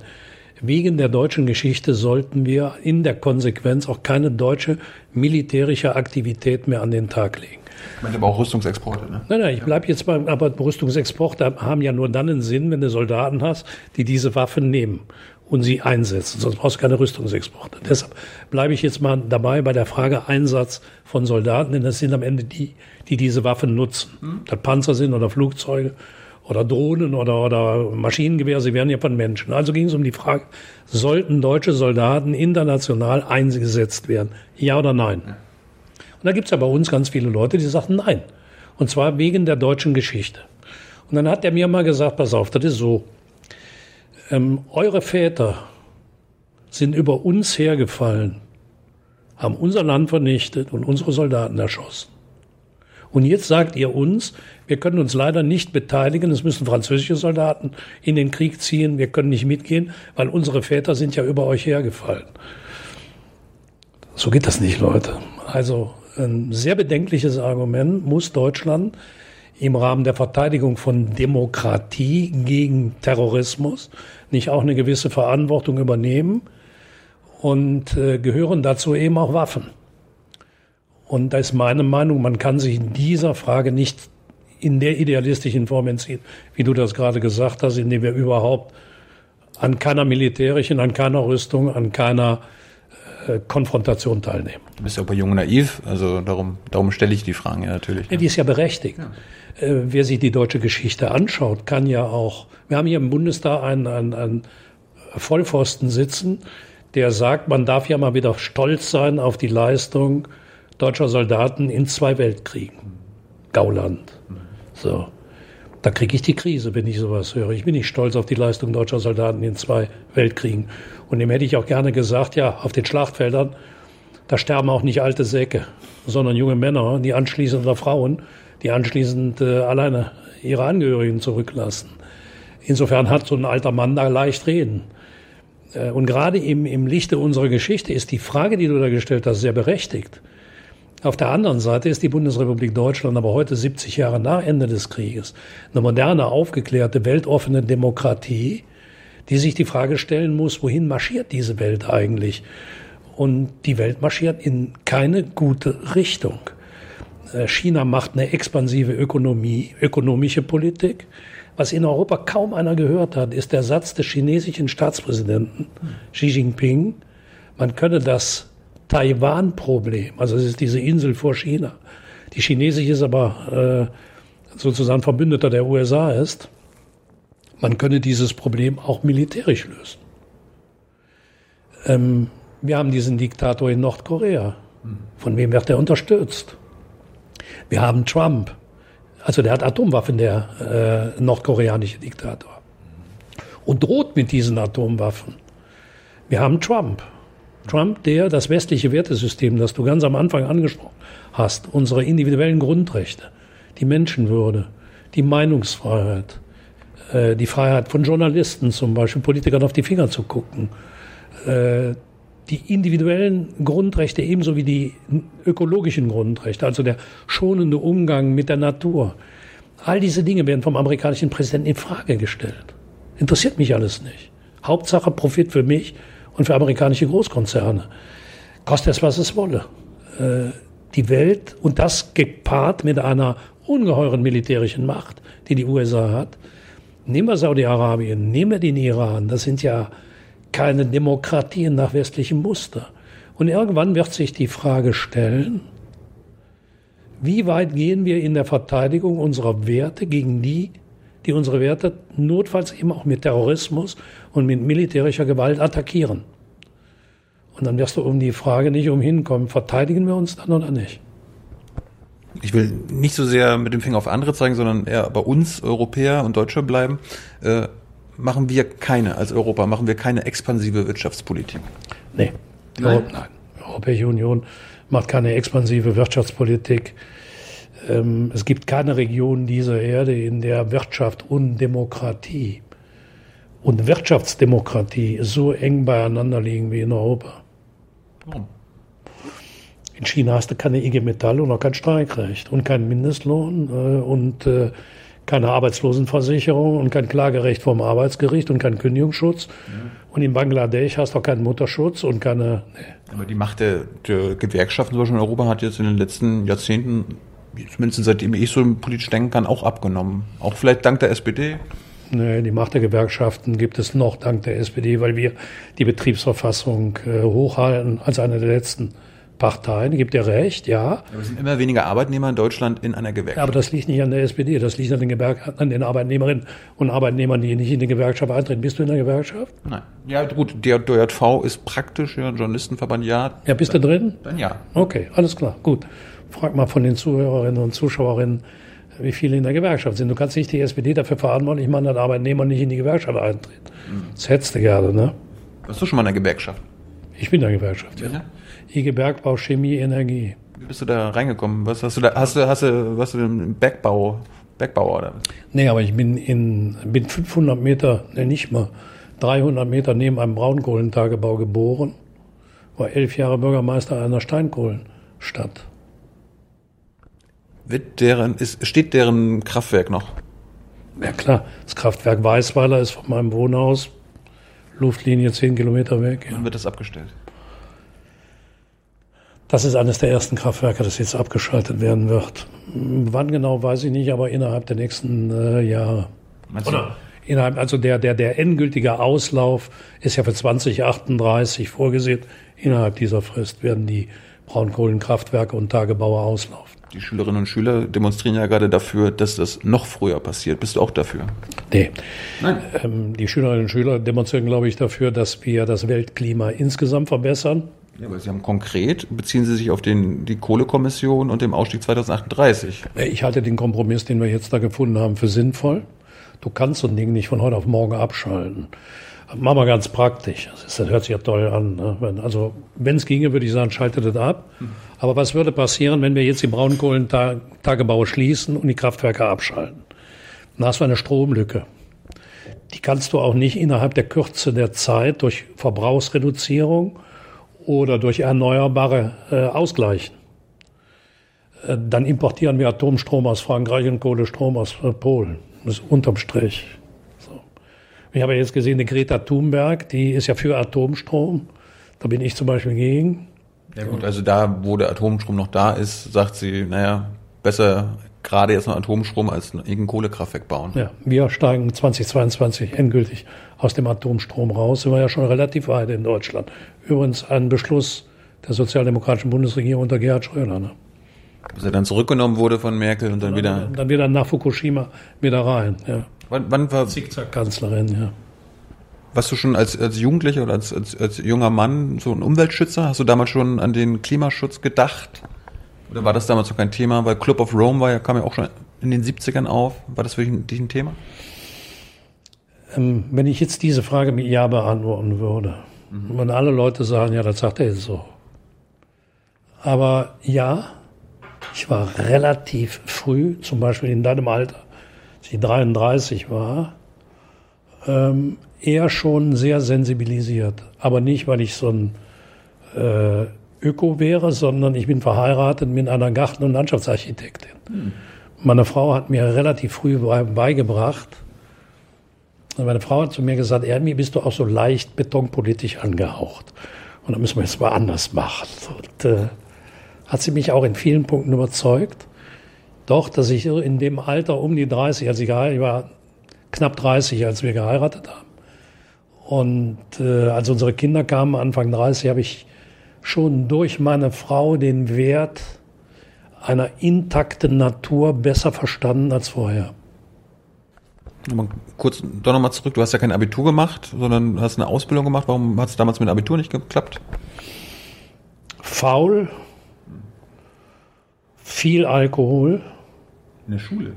Wegen der deutschen Geschichte sollten wir in der Konsequenz auch keine deutsche militärische Aktivität mehr an den Tag legen. Ich meine aber auch Rüstungsexporte, ne? Nein, nein, ich bleibe jetzt beim, aber Rüstungsexporte haben ja nur dann einen Sinn, wenn du Soldaten hast, die diese Waffen nehmen und sie einsetzen. Sonst brauchst du keine Rüstungsexporte. Deshalb bleibe ich jetzt mal dabei bei der Frage Einsatz von Soldaten, denn das sind am Ende die, die diese Waffen nutzen. Hm. Das Panzer sind oder Flugzeuge oder Drohnen oder, oder Maschinengewehre, sie werden ja von Menschen. Also ging es um die Frage, sollten deutsche Soldaten international eingesetzt werden? Ja oder nein? Ja. Und da gibt es ja bei uns ganz viele Leute, die sagen nein. Und zwar wegen der deutschen Geschichte. Und dann hat er mir mal gesagt, pass auf, das ist so. Ähm, eure Väter sind über uns hergefallen, haben unser Land vernichtet und unsere Soldaten erschossen. Und jetzt sagt ihr uns, wir können uns leider nicht beteiligen, es müssen französische Soldaten in den Krieg ziehen, wir können nicht mitgehen, weil unsere Väter sind ja über euch hergefallen. So geht das nicht, Leute. Also ein sehr bedenkliches Argument, muss Deutschland im Rahmen der Verteidigung von Demokratie gegen Terrorismus nicht auch eine gewisse Verantwortung übernehmen und äh, gehören dazu eben auch Waffen. Und da ist meine Meinung, man kann sich in dieser Frage nicht in der idealistischen Form entziehen, wie du das gerade gesagt hast, indem wir überhaupt an keiner militärischen, an keiner Rüstung, an keiner äh, Konfrontation teilnehmen. Du bist ja auch bei Jung naiv, also darum, darum stelle ich die Fragen ja natürlich. Ja, die ist ja berechtigt. Ja. Äh, wer sich die deutsche Geschichte anschaut, kann ja auch, wir haben hier im Bundestag einen, einen, einen Vollpfosten sitzen, der sagt, man darf ja mal wieder stolz sein auf die Leistung deutscher Soldaten in zwei Weltkriegen. Gauland. So. Da kriege ich die Krise, wenn ich sowas höre. Ich bin nicht stolz auf die Leistung deutscher Soldaten in zwei Weltkriegen. Und dem hätte ich auch gerne gesagt, ja, auf den Schlachtfeldern, da sterben auch nicht alte Säcke, sondern junge Männer, die anschließend oder Frauen, die anschließend äh, alleine ihre Angehörigen zurücklassen. Insofern hat so ein alter Mann da leicht reden. Äh, und gerade im, im Lichte unserer Geschichte ist die Frage, die du da gestellt hast, sehr berechtigt. Auf der anderen Seite ist die Bundesrepublik Deutschland aber heute 70 Jahre nach Ende des Krieges eine moderne, aufgeklärte, weltoffene Demokratie, die sich die Frage stellen muss, wohin marschiert diese Welt eigentlich? Und die Welt marschiert in keine gute Richtung. Äh, China macht eine expansive Ökonomie, ökonomische Politik. Was in Europa kaum einer gehört hat, ist der Satz des chinesischen Staatspräsidenten Xi Jinping, man könne das Taiwan-Problem, also es ist diese Insel vor China, die chinesisch ist, aber äh, sozusagen Verbündeter der USA ist, man könne dieses Problem auch militärisch lösen. Ähm, wir haben diesen Diktator in Nordkorea. Von wem wird er unterstützt? Wir haben Trump. Also der hat Atomwaffen, der äh, nordkoreanische Diktator. Und droht mit diesen Atomwaffen. Wir haben Trump. Trump, der das westliche Wertesystem, das du ganz am Anfang angesprochen hast, unsere individuellen Grundrechte, die Menschenwürde, die Meinungsfreiheit, äh, die Freiheit von Journalisten zum Beispiel, Politikern auf die Finger zu gucken, äh, die individuellen Grundrechte ebenso wie die ökologischen Grundrechte, also der schonende Umgang mit der Natur. All diese Dinge werden vom amerikanischen Präsidenten in Frage gestellt. Interessiert mich alles nicht. Hauptsache Profit für mich und für amerikanische Großkonzerne. Kostet es, was es wolle. Äh, die Welt, und das gepaart mit einer ungeheuren militärischen Macht, die die USA hat. Nehmen wir Saudi-Arabien, nehmen wir den Iran, das sind ja keine Demokratien nach westlichem Muster. Und irgendwann wird sich die Frage stellen, wie weit gehen wir in der Verteidigung unserer Werte gegen die, die unsere Werte notfalls eben auch mit Terrorismus und mit militärischer Gewalt attackieren. Und dann wirst du um die Frage nicht umhinkommen, verteidigen wir uns dann oder nicht? Ich will nicht so sehr mit dem Finger auf andere zeigen, sondern eher bei uns Europäer und Deutsche bleiben. Äh, machen wir keine, als Europa, machen wir keine expansive Wirtschaftspolitik? Nee, nein. nein. Die Europäische Union macht keine expansive Wirtschaftspolitik. Ähm, es gibt keine Region dieser Erde, in der Wirtschaft und Demokratie und Wirtschaftsdemokratie so eng beieinander liegen wie in Europa. Warum? In China hast du keine IG Metall und auch kein Streikrecht und keinen Mindestlohn äh, und äh, keine Arbeitslosenversicherung und kein Klagerecht vom Arbeitsgericht und kein Kündigungsschutz. Mhm. Und in Bangladesch hast du auch keinen Mutterschutz und keine. Nee. Aber die Macht der, der Gewerkschaften zum Beispiel in Europa hat jetzt in den letzten Jahrzehnten, zumindest seitdem ich so politisch denken kann, auch abgenommen. Auch vielleicht dank der SPD. Nee, die Macht der Gewerkschaften gibt es noch dank der SPD, weil wir die Betriebsverfassung äh, hochhalten als eine der letzten Parteien, gibt ihr recht, ja. Aber es sind immer weniger Arbeitnehmer in Deutschland in einer Gewerkschaft. Ja, aber das liegt nicht an der SPD, das liegt an den, Gewerk an den Arbeitnehmerinnen und Arbeitnehmern, die nicht in die Gewerkschaft eintreten. Bist du in der Gewerkschaft? Nein. Ja, gut, der DJV ist praktisch, ja, Journalistenverband, ja. Ja, bist du drin? Dann ja. Okay, alles klar, gut. Frag mal von den Zuhörerinnen und Zuschauerinnen, wie viele in der Gewerkschaft sind. Du kannst nicht die SPD dafür verantwortlich machen, dass Arbeitnehmer nicht in die Gewerkschaft eintreten. Mhm. Das hättest du gerne, ne? Warst du schon mal in der Gewerkschaft? Ich bin in der Gewerkschaft, ja. ja. IG Bergbau, Chemie, Energie. Wie bist du da reingekommen? Was hast du da, hast du, hast du, was du den Bergbau, Bergbauer oder? Nee, aber ich bin in, bin 500 Meter, nee, nicht mal, 300 Meter neben einem Braunkohlentagebau geboren, war elf Jahre Bürgermeister einer Steinkohlenstadt. Wird deren, ist, steht deren Kraftwerk noch? Ja klar, das Kraftwerk Weißweiler ist von meinem Wohnhaus, Luftlinie 10 Kilometer weg. Ja. Wann wird das abgestellt? Das ist eines der ersten Kraftwerke, das jetzt abgeschaltet werden wird. Wann genau, weiß ich nicht, aber innerhalb der nächsten äh, Jahre. Oder innerhalb, also der, der, der endgültige Auslauf ist ja für 2038 vorgesehen. Innerhalb dieser Frist werden die Braunkohlenkraftwerke und Tagebauer auslaufen. Die Schülerinnen und Schüler demonstrieren ja gerade dafür, dass das noch früher passiert. Bist du auch dafür? Nee. Nein. Ähm, die Schülerinnen und Schüler demonstrieren, glaube ich, dafür, dass wir das Weltklima insgesamt verbessern. Ja, aber Sie haben konkret, beziehen Sie sich auf den, die Kohlekommission und den Ausstieg 2038? Ich halte den Kompromiss, den wir jetzt da gefunden haben, für sinnvoll. Du kannst so ein Ding nicht von heute auf morgen abschalten. Machen wir ganz praktisch. Das, ist, das hört sich ja toll an. Ne? Also, wenn es ginge, würde ich sagen, schaltet das ab. Aber was würde passieren, wenn wir jetzt die Braunkohlentagebaue schließen und die Kraftwerke abschalten? Dann hast du eine Stromlücke. Die kannst du auch nicht innerhalb der Kürze der Zeit durch Verbrauchsreduzierung oder durch Erneuerbare äh, ausgleichen. Äh, dann importieren wir Atomstrom aus Frankreich und Kohlestrom aus äh, Polen. Das ist unterm Strich. Ich habe jetzt gesehen, die Greta Thunberg, die ist ja für Atomstrom. Da bin ich zum Beispiel gegen. Ja gut, also da, wo der Atomstrom noch da ist, sagt sie, naja, besser gerade jetzt noch Atomstrom als irgendein Kohlekraftwerk bauen. Ja, wir steigen 2022 endgültig aus dem Atomstrom raus. Sind wir ja schon relativ weit in Deutschland. Übrigens ein Beschluss der sozialdemokratischen Bundesregierung unter Gerhard Schröder. Ne? Bis er dann zurückgenommen wurde von Merkel und dann wieder. Dann wieder nach Fukushima wieder rein. Ja. Wann, wann war. Zickzack-Kanzlerin, ja. Warst du schon als, als Jugendlicher oder als, als, als junger Mann so ein Umweltschützer? Hast du damals schon an den Klimaschutz gedacht? Oder war das damals noch kein Thema? Weil Club of Rome war ja, kam ja auch schon in den 70ern auf. War das für dich ein Thema? Ähm, wenn ich jetzt diese Frage mit Ja beantworten würde, mhm. und alle Leute sagen, ja, das sagt er jetzt so. Aber ja, ich war relativ früh, zum Beispiel in deinem Alter, als ich 33 war, ähm, eher schon sehr sensibilisiert. Aber nicht, weil ich so ein äh, Öko wäre, sondern ich bin verheiratet mit einer Garten- und Landschaftsarchitektin. Hm. Meine Frau hat mir relativ früh beigebracht, meine Frau hat zu mir gesagt, Ermi, bist du auch so leicht betonpolitisch angehaucht. Und da müssen wir jetzt mal anders machen. Und, äh, hat sie mich auch in vielen Punkten überzeugt. Doch, dass ich in dem Alter um die 30, als ich geheiratet, ich war knapp 30, als wir geheiratet haben. Und äh, als unsere Kinder kamen, Anfang 30, habe ich schon durch meine Frau den Wert einer intakten Natur besser verstanden als vorher. Mal kurz doch nochmal zurück. Du hast ja kein Abitur gemacht, sondern hast eine Ausbildung gemacht. Warum hat es damals mit dem Abitur nicht geklappt? Faul, viel Alkohol. In der Schule?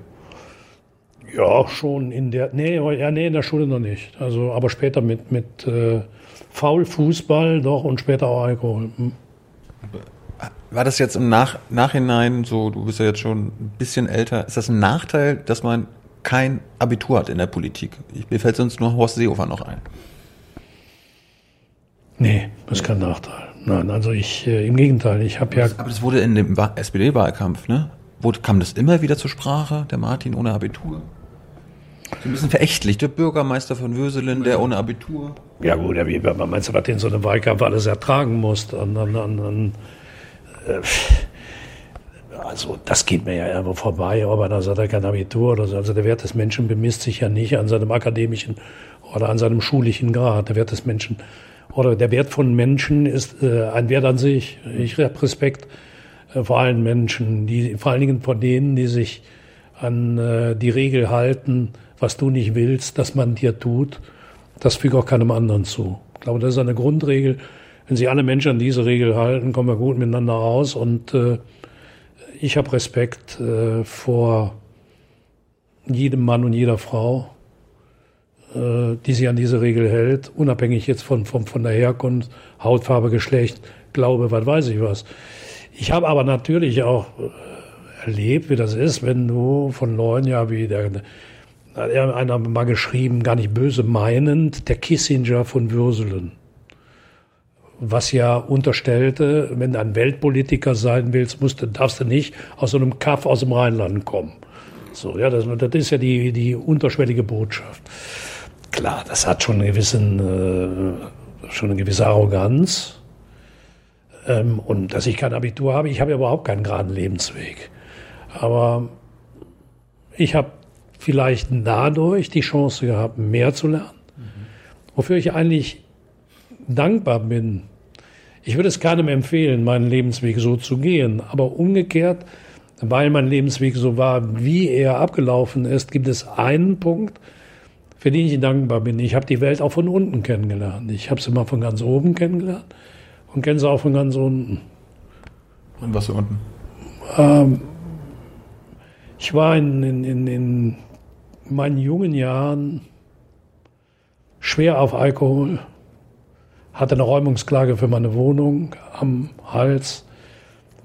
Ja, schon in der, nee, ja, nee, in der Schule noch nicht. Also, aber später mit, mit äh, faul Fußball doch und später auch Alkohol. Hm. War das jetzt im Nach Nachhinein so, du bist ja jetzt schon ein bisschen älter, ist das ein Nachteil, dass man kein Abitur hat in der Politik? Ich, mir fällt sonst nur Horst Seehofer noch ein. Nee, das ist kein Nachteil. Nein, also ich, äh, im Gegenteil, ich habe ja. Aber das wurde in dem SPD-Wahlkampf, ne? Wurde, kam das immer wieder zur Sprache, der Martin ohne Abitur? ein bisschen verächtlich, der Bürgermeister von Würselen, der ohne Abitur. Ja gut, wie meinst du, was den so einem Wahlkampf alles ertragen muss? An, an, an, äh, also das geht mir ja irgendwo vorbei, ob einer sagt, er kein Abitur oder so. Also der Wert des Menschen bemisst sich ja nicht an seinem akademischen oder an seinem schulischen Grad. Der Wert des Menschen oder der Wert von Menschen ist äh, ein Wert an sich. Ich habe Respekt vor allen Menschen, die, vor allen Dingen vor denen, die sich an äh, die Regel halten, was du nicht willst, dass man dir tut, das füge auch keinem anderen zu. Ich glaube, das ist eine Grundregel. Wenn sich alle Menschen an diese Regel halten, kommen wir gut miteinander aus. Und äh, ich habe Respekt äh, vor jedem Mann und jeder Frau, äh, die sich an diese Regel hält, unabhängig jetzt von, von, von der Herkunft, Hautfarbe, Geschlecht, Glaube, was weiß ich was. Ich habe aber natürlich auch äh, erlebt, wie das ist, wenn du von Leuten, ja, wie der einer mal geschrieben, gar nicht böse meinend, der Kissinger von Würselen. Was ja unterstellte, wenn du ein Weltpolitiker sein willst, musst darfst du nicht aus so einem Kaff aus dem Rheinland kommen. So, ja, das, das ist ja die, die unterschwellige Botschaft. Klar, das hat schon, einen gewissen, äh, schon eine gewisse Arroganz. Ähm, und dass ich kein Abitur habe, ich habe ja überhaupt keinen geraden Lebensweg. Aber ich habe vielleicht dadurch die Chance gehabt, mehr zu lernen. Wofür ich eigentlich dankbar bin. Ich würde es keinem empfehlen, meinen Lebensweg so zu gehen. Aber umgekehrt, weil mein Lebensweg so war, wie er abgelaufen ist, gibt es einen Punkt, für den ich dankbar bin. Ich habe die Welt auch von unten kennengelernt. Ich habe sie mal von ganz oben kennengelernt und sie auch von ganz unten. Und was für unten? Ähm, ich war in, in, in, in meinen jungen Jahren schwer auf Alkohol, hatte eine Räumungsklage für meine Wohnung am Hals,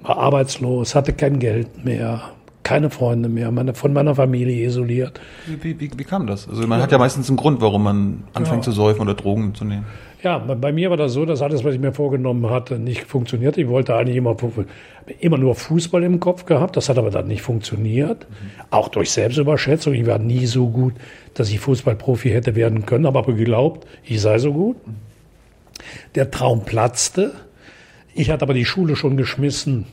war arbeitslos, hatte kein Geld mehr, keine Freunde mehr, meine, von meiner Familie isoliert. Wie, wie, wie kam das? Also man ja. hat ja meistens einen Grund, warum man anfängt ja. zu säufen oder Drogen zu nehmen. Ja, bei mir war das so, dass alles, was ich mir vorgenommen hatte, nicht funktioniert. Ich wollte eigentlich immer, immer nur Fußball im Kopf gehabt. Das hat aber dann nicht funktioniert. Mhm. Auch durch Selbstüberschätzung. Ich war nie so gut, dass ich Fußballprofi hätte werden können, aber geglaubt, ich sei so gut. Der Traum platzte. Ich hatte aber die Schule schon geschmissen.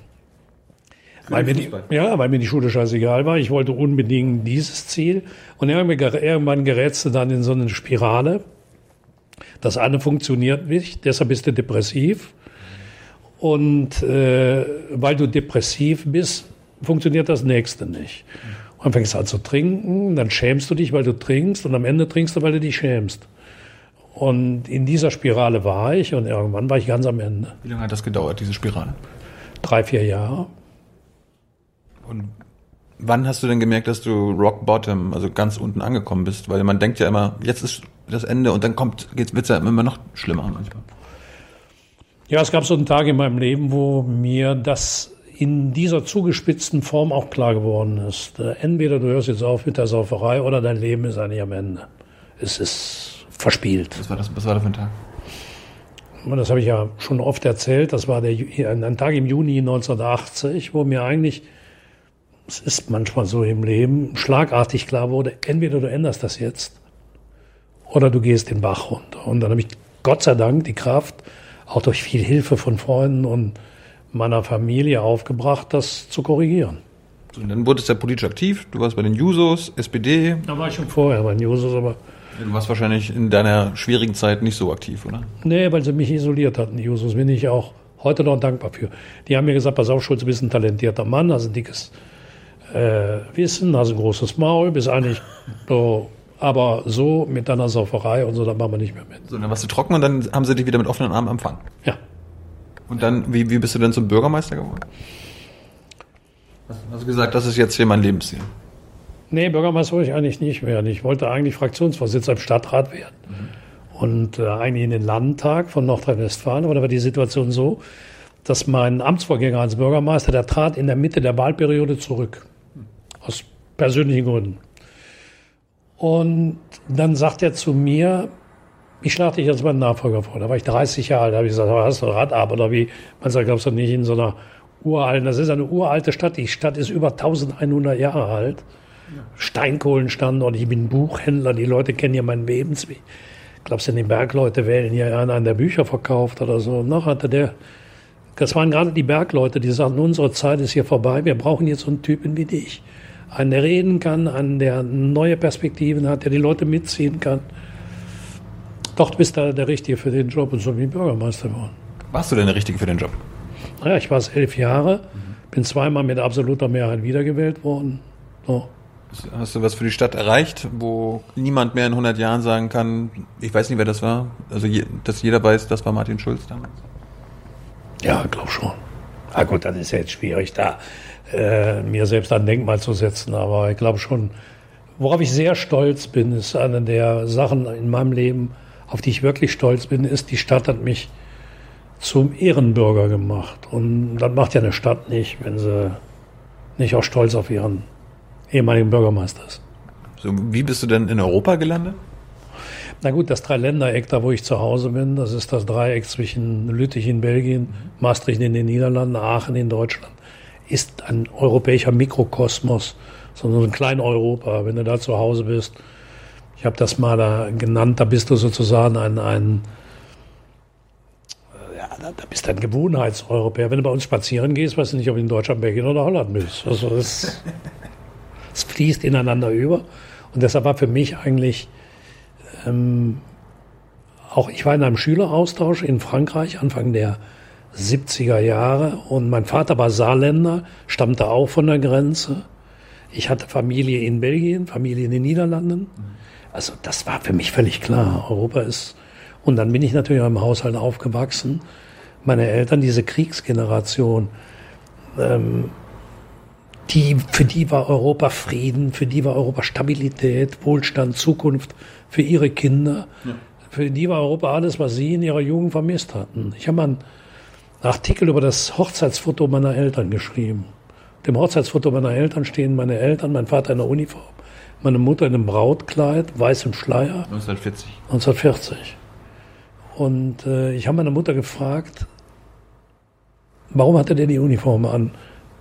Weil mir, die, ja, weil mir die Schule scheißegal war. Ich wollte unbedingt dieses Ziel. Und irgendwann, irgendwann gerätst du dann in so eine Spirale. Das eine funktioniert nicht, deshalb bist du depressiv. Und äh, weil du depressiv bist, funktioniert das nächste nicht. Und dann fängst du an zu trinken, dann schämst du dich, weil du trinkst und am Ende trinkst du, weil du dich schämst. Und in dieser Spirale war ich und irgendwann war ich ganz am Ende. Wie lange hat das gedauert, diese Spirale? Drei, vier Jahre. Und wann hast du denn gemerkt, dass du Rock Bottom, also ganz unten angekommen bist? Weil man denkt ja immer, jetzt ist das Ende und dann kommt, geht's, wird's ja immer noch schlimmer manchmal. Ja, es gab so einen Tag in meinem Leben, wo mir das in dieser zugespitzten Form auch klar geworden ist. Entweder du hörst jetzt auf mit der Sauferei oder dein Leben ist eigentlich am Ende. Es ist verspielt. Was war das, was war das für ein Tag? Das habe ich ja schon oft erzählt. Das war der, ein Tag im Juni 1980, wo mir eigentlich, es ist manchmal so im Leben, schlagartig klar wurde, entweder du änderst das jetzt oder du gehst den Bach runter. Und dann habe ich Gott sei Dank die Kraft, auch durch viel Hilfe von Freunden und meiner Familie aufgebracht, das zu korrigieren. Und dann wurdest du ja politisch aktiv. Du warst bei den Jusos, SPD. Da war ich schon vorher bei Jusos, aber Du warst wahrscheinlich in deiner schwierigen Zeit nicht so aktiv, oder? Nee, weil sie mich isoliert hatten, die Jusos. Bin ich auch heute noch dankbar für. Die haben mir gesagt, pass auf, Schulz, du bist ein talentierter Mann, hast ein dickes äh, Wissen, hast ein großes Maul, bist eigentlich so, aber so mit deiner Sauferei und so, da machen wir nicht mehr mit. So, dann warst du trocken und dann haben sie dich wieder mit offenen Armen empfangen. Ja. Und dann, wie, wie bist du denn zum Bürgermeister geworden? Hast du gesagt, das ist jetzt hier mein Lebensziel? Nee, Bürgermeister wollte ich eigentlich nicht werden. Ich wollte eigentlich Fraktionsvorsitzender im Stadtrat werden. Und äh, eigentlich in den Landtag von Nordrhein-Westfalen. Aber da war die Situation so, dass mein Amtsvorgänger als Bürgermeister, der trat in der Mitte der Wahlperiode zurück. Aus persönlichen Gründen. Und dann sagt er zu mir, ich schlage dich als meinen Nachfolger vor. Da war ich 30 Jahre alt. Da habe ich gesagt, hast du ein ab oder wie? Man sagt, glaubst du nicht in so einer uralten, das ist eine uralte Stadt. Die Stadt ist über 1100 Jahre alt. Steinkohlenstandort. Ich bin Buchhändler. Die Leute kennen ja meinen Lebensweg. Glaubst du, die Bergleute wählen hier einen der Bücher verkauft oder so? Und noch hatte der, das waren gerade die Bergleute, die sagten, unsere Zeit ist hier vorbei. Wir brauchen jetzt so einen Typen wie dich. Einen, der reden kann, einen, der neue Perspektiven hat, der die Leute mitziehen kann. Doch, du bist da der Richtige für den Job und so bin ich Bürgermeister geworden. Warst du denn der Richtige für den Job? Naja, ich war es elf Jahre, bin zweimal mit absoluter Mehrheit wiedergewählt worden. So. Hast du was für die Stadt erreicht, wo niemand mehr in 100 Jahren sagen kann, ich weiß nicht, wer das war? Also, je, dass jeder weiß, das war Martin Schulz damals? Ja, glaub schon. Ah gut, dann ist ja jetzt schwierig, da äh, mir selbst ein Denkmal zu setzen, aber ich glaube schon, worauf ich sehr stolz bin, ist eine der Sachen in meinem Leben, auf die ich wirklich stolz bin, ist, die Stadt hat mich zum Ehrenbürger gemacht. Und das macht ja eine Stadt nicht, wenn sie nicht auch stolz auf ihren ehemaligen Bürgermeister ist. So, wie bist du denn in Europa gelandet? Na gut, das Dreiländereck, da wo ich zu Hause bin, das ist das Dreieck zwischen Lüttich in Belgien, Maastricht in den Niederlanden, Aachen in Deutschland, ist ein europäischer Mikrokosmos, so ein klein Europa. Wenn du da zu Hause bist, ich habe das mal da genannt, da bist du sozusagen ein, ein ja, da bist du ein Gewohnheitseuropäer. Wenn du bei uns spazieren gehst, weißt du nicht, ob du in Deutschland, Belgien oder Holland bist. Also es, es [laughs] fließt ineinander über. Und deshalb war für mich eigentlich ähm, auch, ich war in einem Schüleraustausch in Frankreich Anfang der 70er Jahre und mein Vater war Saarländer, stammte auch von der Grenze. Ich hatte Familie in Belgien, Familie in den Niederlanden. Also das war für mich völlig klar. Europa ist. Und dann bin ich natürlich auch im Haushalt aufgewachsen. Meine Eltern, diese Kriegsgeneration, ähm, die, für die war Europa Frieden, für die war Europa Stabilität, Wohlstand, Zukunft, für ihre Kinder. Für die war Europa alles, was sie in ihrer Jugend vermisst hatten. Ich habe mal einen Artikel über das Hochzeitsfoto meiner Eltern geschrieben. Dem Hochzeitsfoto meiner Eltern stehen meine Eltern, mein Vater in der Uniform, meine Mutter in einem Brautkleid, weißem Schleier, 1940. 1940. Und äh, ich habe meine Mutter gefragt, warum hatte der die Uniform an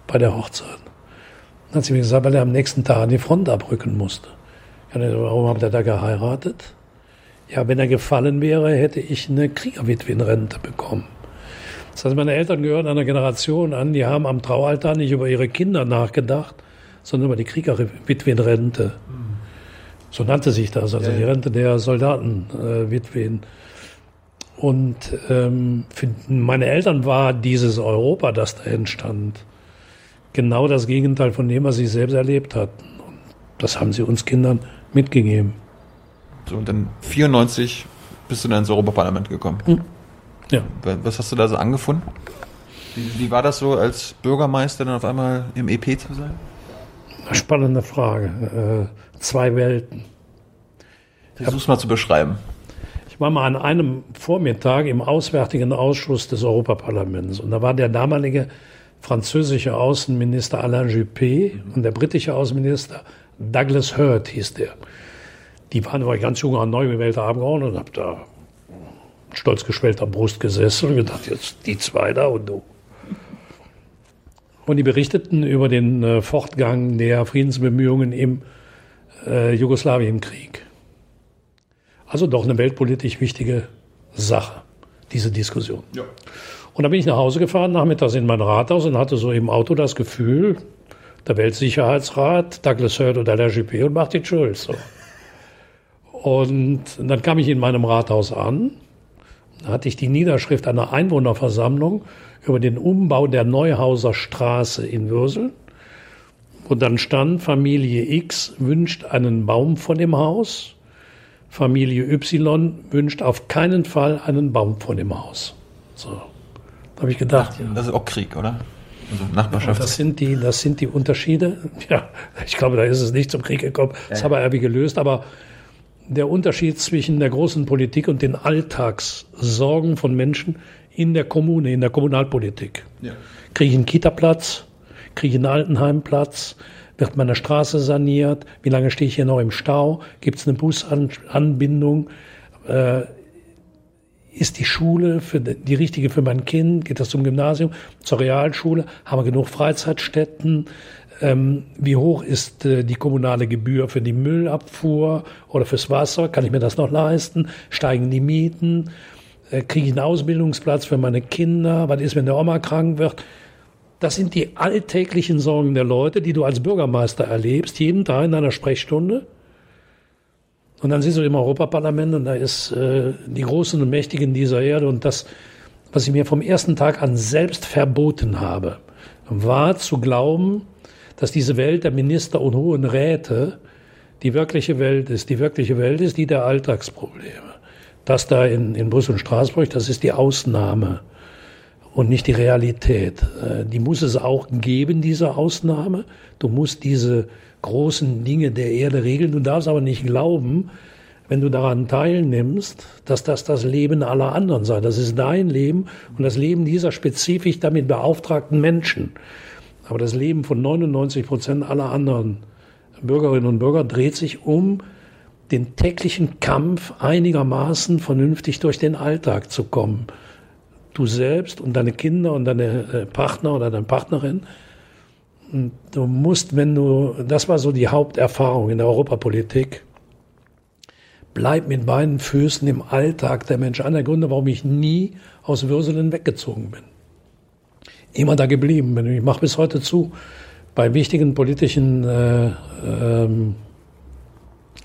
bei der Hochzeit? Dann hat sie mir gesagt, weil er am nächsten Tag an die Front abrücken musste. Gesagt, warum hat er da geheiratet? Ja, wenn er gefallen wäre, hätte ich eine Kriegerwitwenrente bekommen. Das heißt, meine Eltern gehören einer Generation an, die haben am Traualtar nicht über ihre Kinder nachgedacht, sondern über die Kriegerwitwenrente. So nannte sich das, also die Rente der Soldatenwitwen. Äh, und ähm, für meine Eltern war dieses Europa, das da entstand, genau das Gegenteil von dem, was sie selbst erlebt hatten. Und das haben sie uns Kindern mitgegeben. So, und dann 94 bist du dann ins Europaparlament gekommen. Hm. Ja. Was hast du da so angefunden? Wie, wie war das so, als Bürgermeister dann auf einmal im EP zu sein? Spannende Frage. Äh, zwei Welten. Versuch's mal zu beschreiben. Ich war mal an einem Vormittag im Auswärtigen Ausschuss des Europaparlaments und da war der damalige französische Außenminister Alain Juppé und der britische Außenminister Douglas Hurt hieß der. Die waren, war ich ganz junger, neu gewählter Abgeordneter und hab da stolz geschwellter Brust gesessen und gedacht, jetzt die zwei da und du. Und die berichteten über den äh, Fortgang der Friedensbemühungen im äh, Jugoslawienkrieg. Also doch eine weltpolitisch wichtige Sache, diese Diskussion. Ja. Und da bin ich nach Hause gefahren, nachmittags in mein Rathaus und hatte so im Auto das Gefühl, der Weltsicherheitsrat, Douglas Hurd und Alain Juppé und Martin Schulz. So. Und dann kam ich in meinem Rathaus an hatte ich die Niederschrift einer Einwohnerversammlung über den Umbau der Neuhauser Straße in Würsel. Und dann stand, Familie X wünscht einen Baum vor dem Haus, Familie Y wünscht auf keinen Fall einen Baum vor dem Haus. So. Da habe ich gedacht. Ja. Das ist auch Krieg, oder? Also Nachbarschaft. Das sind, die, das sind die Unterschiede. Ja, ich glaube, da ist es nicht zum Krieg gekommen. Das ja. haben wir irgendwie gelöst. Aber der Unterschied zwischen der großen Politik und den Alltagssorgen von Menschen in der Kommune, in der Kommunalpolitik. Ja. Kriege ich einen Kita-Platz? Kriege ich einen Altenheimplatz? Wird meine Straße saniert? Wie lange stehe ich hier noch im Stau? Gibt es eine Busanbindung? Äh, ist die Schule für die richtige für mein Kind? Geht das zum Gymnasium, zur Realschule? Haben wir genug Freizeitstätten? Ähm, wie hoch ist äh, die kommunale Gebühr für die Müllabfuhr oder fürs Wasser? Kann ich mir das noch leisten? Steigen die Mieten? Äh, Kriege ich einen Ausbildungsplatz für meine Kinder? Was ist, wenn der Oma krank wird? Das sind die alltäglichen Sorgen der Leute, die du als Bürgermeister erlebst, jeden Tag in einer Sprechstunde. Und dann siehst du im Europaparlament und da ist äh, die Großen und Mächtigen dieser Erde und das, was ich mir vom ersten Tag an selbst verboten habe, war zu glauben, dass diese Welt der Minister und hohen Räte die wirkliche Welt ist. Die wirkliche Welt ist die der Alltagsprobleme. Das da in, in Brüssel und Straßburg, das ist die Ausnahme und nicht die Realität. Äh, die muss es auch geben, diese Ausnahme. Du musst diese großen Dinge der Erde regeln. Du darfst aber nicht glauben, wenn du daran teilnimmst, dass das das Leben aller anderen sei. Das ist dein Leben und das Leben dieser spezifisch damit beauftragten Menschen. Aber das Leben von 99 Prozent aller anderen Bürgerinnen und Bürger dreht sich um den täglichen Kampf einigermaßen vernünftig durch den Alltag zu kommen. Du selbst und deine Kinder und deine äh, Partner oder deine Partnerin. Du musst, wenn du, das war so die Haupterfahrung in der Europapolitik, bleib mit beiden Füßen im Alltag der Menschen. Einer der Gründe, warum ich nie aus Würselen weggezogen bin immer da geblieben. Ich mache bis heute zu, bei wichtigen politischen äh, ähm,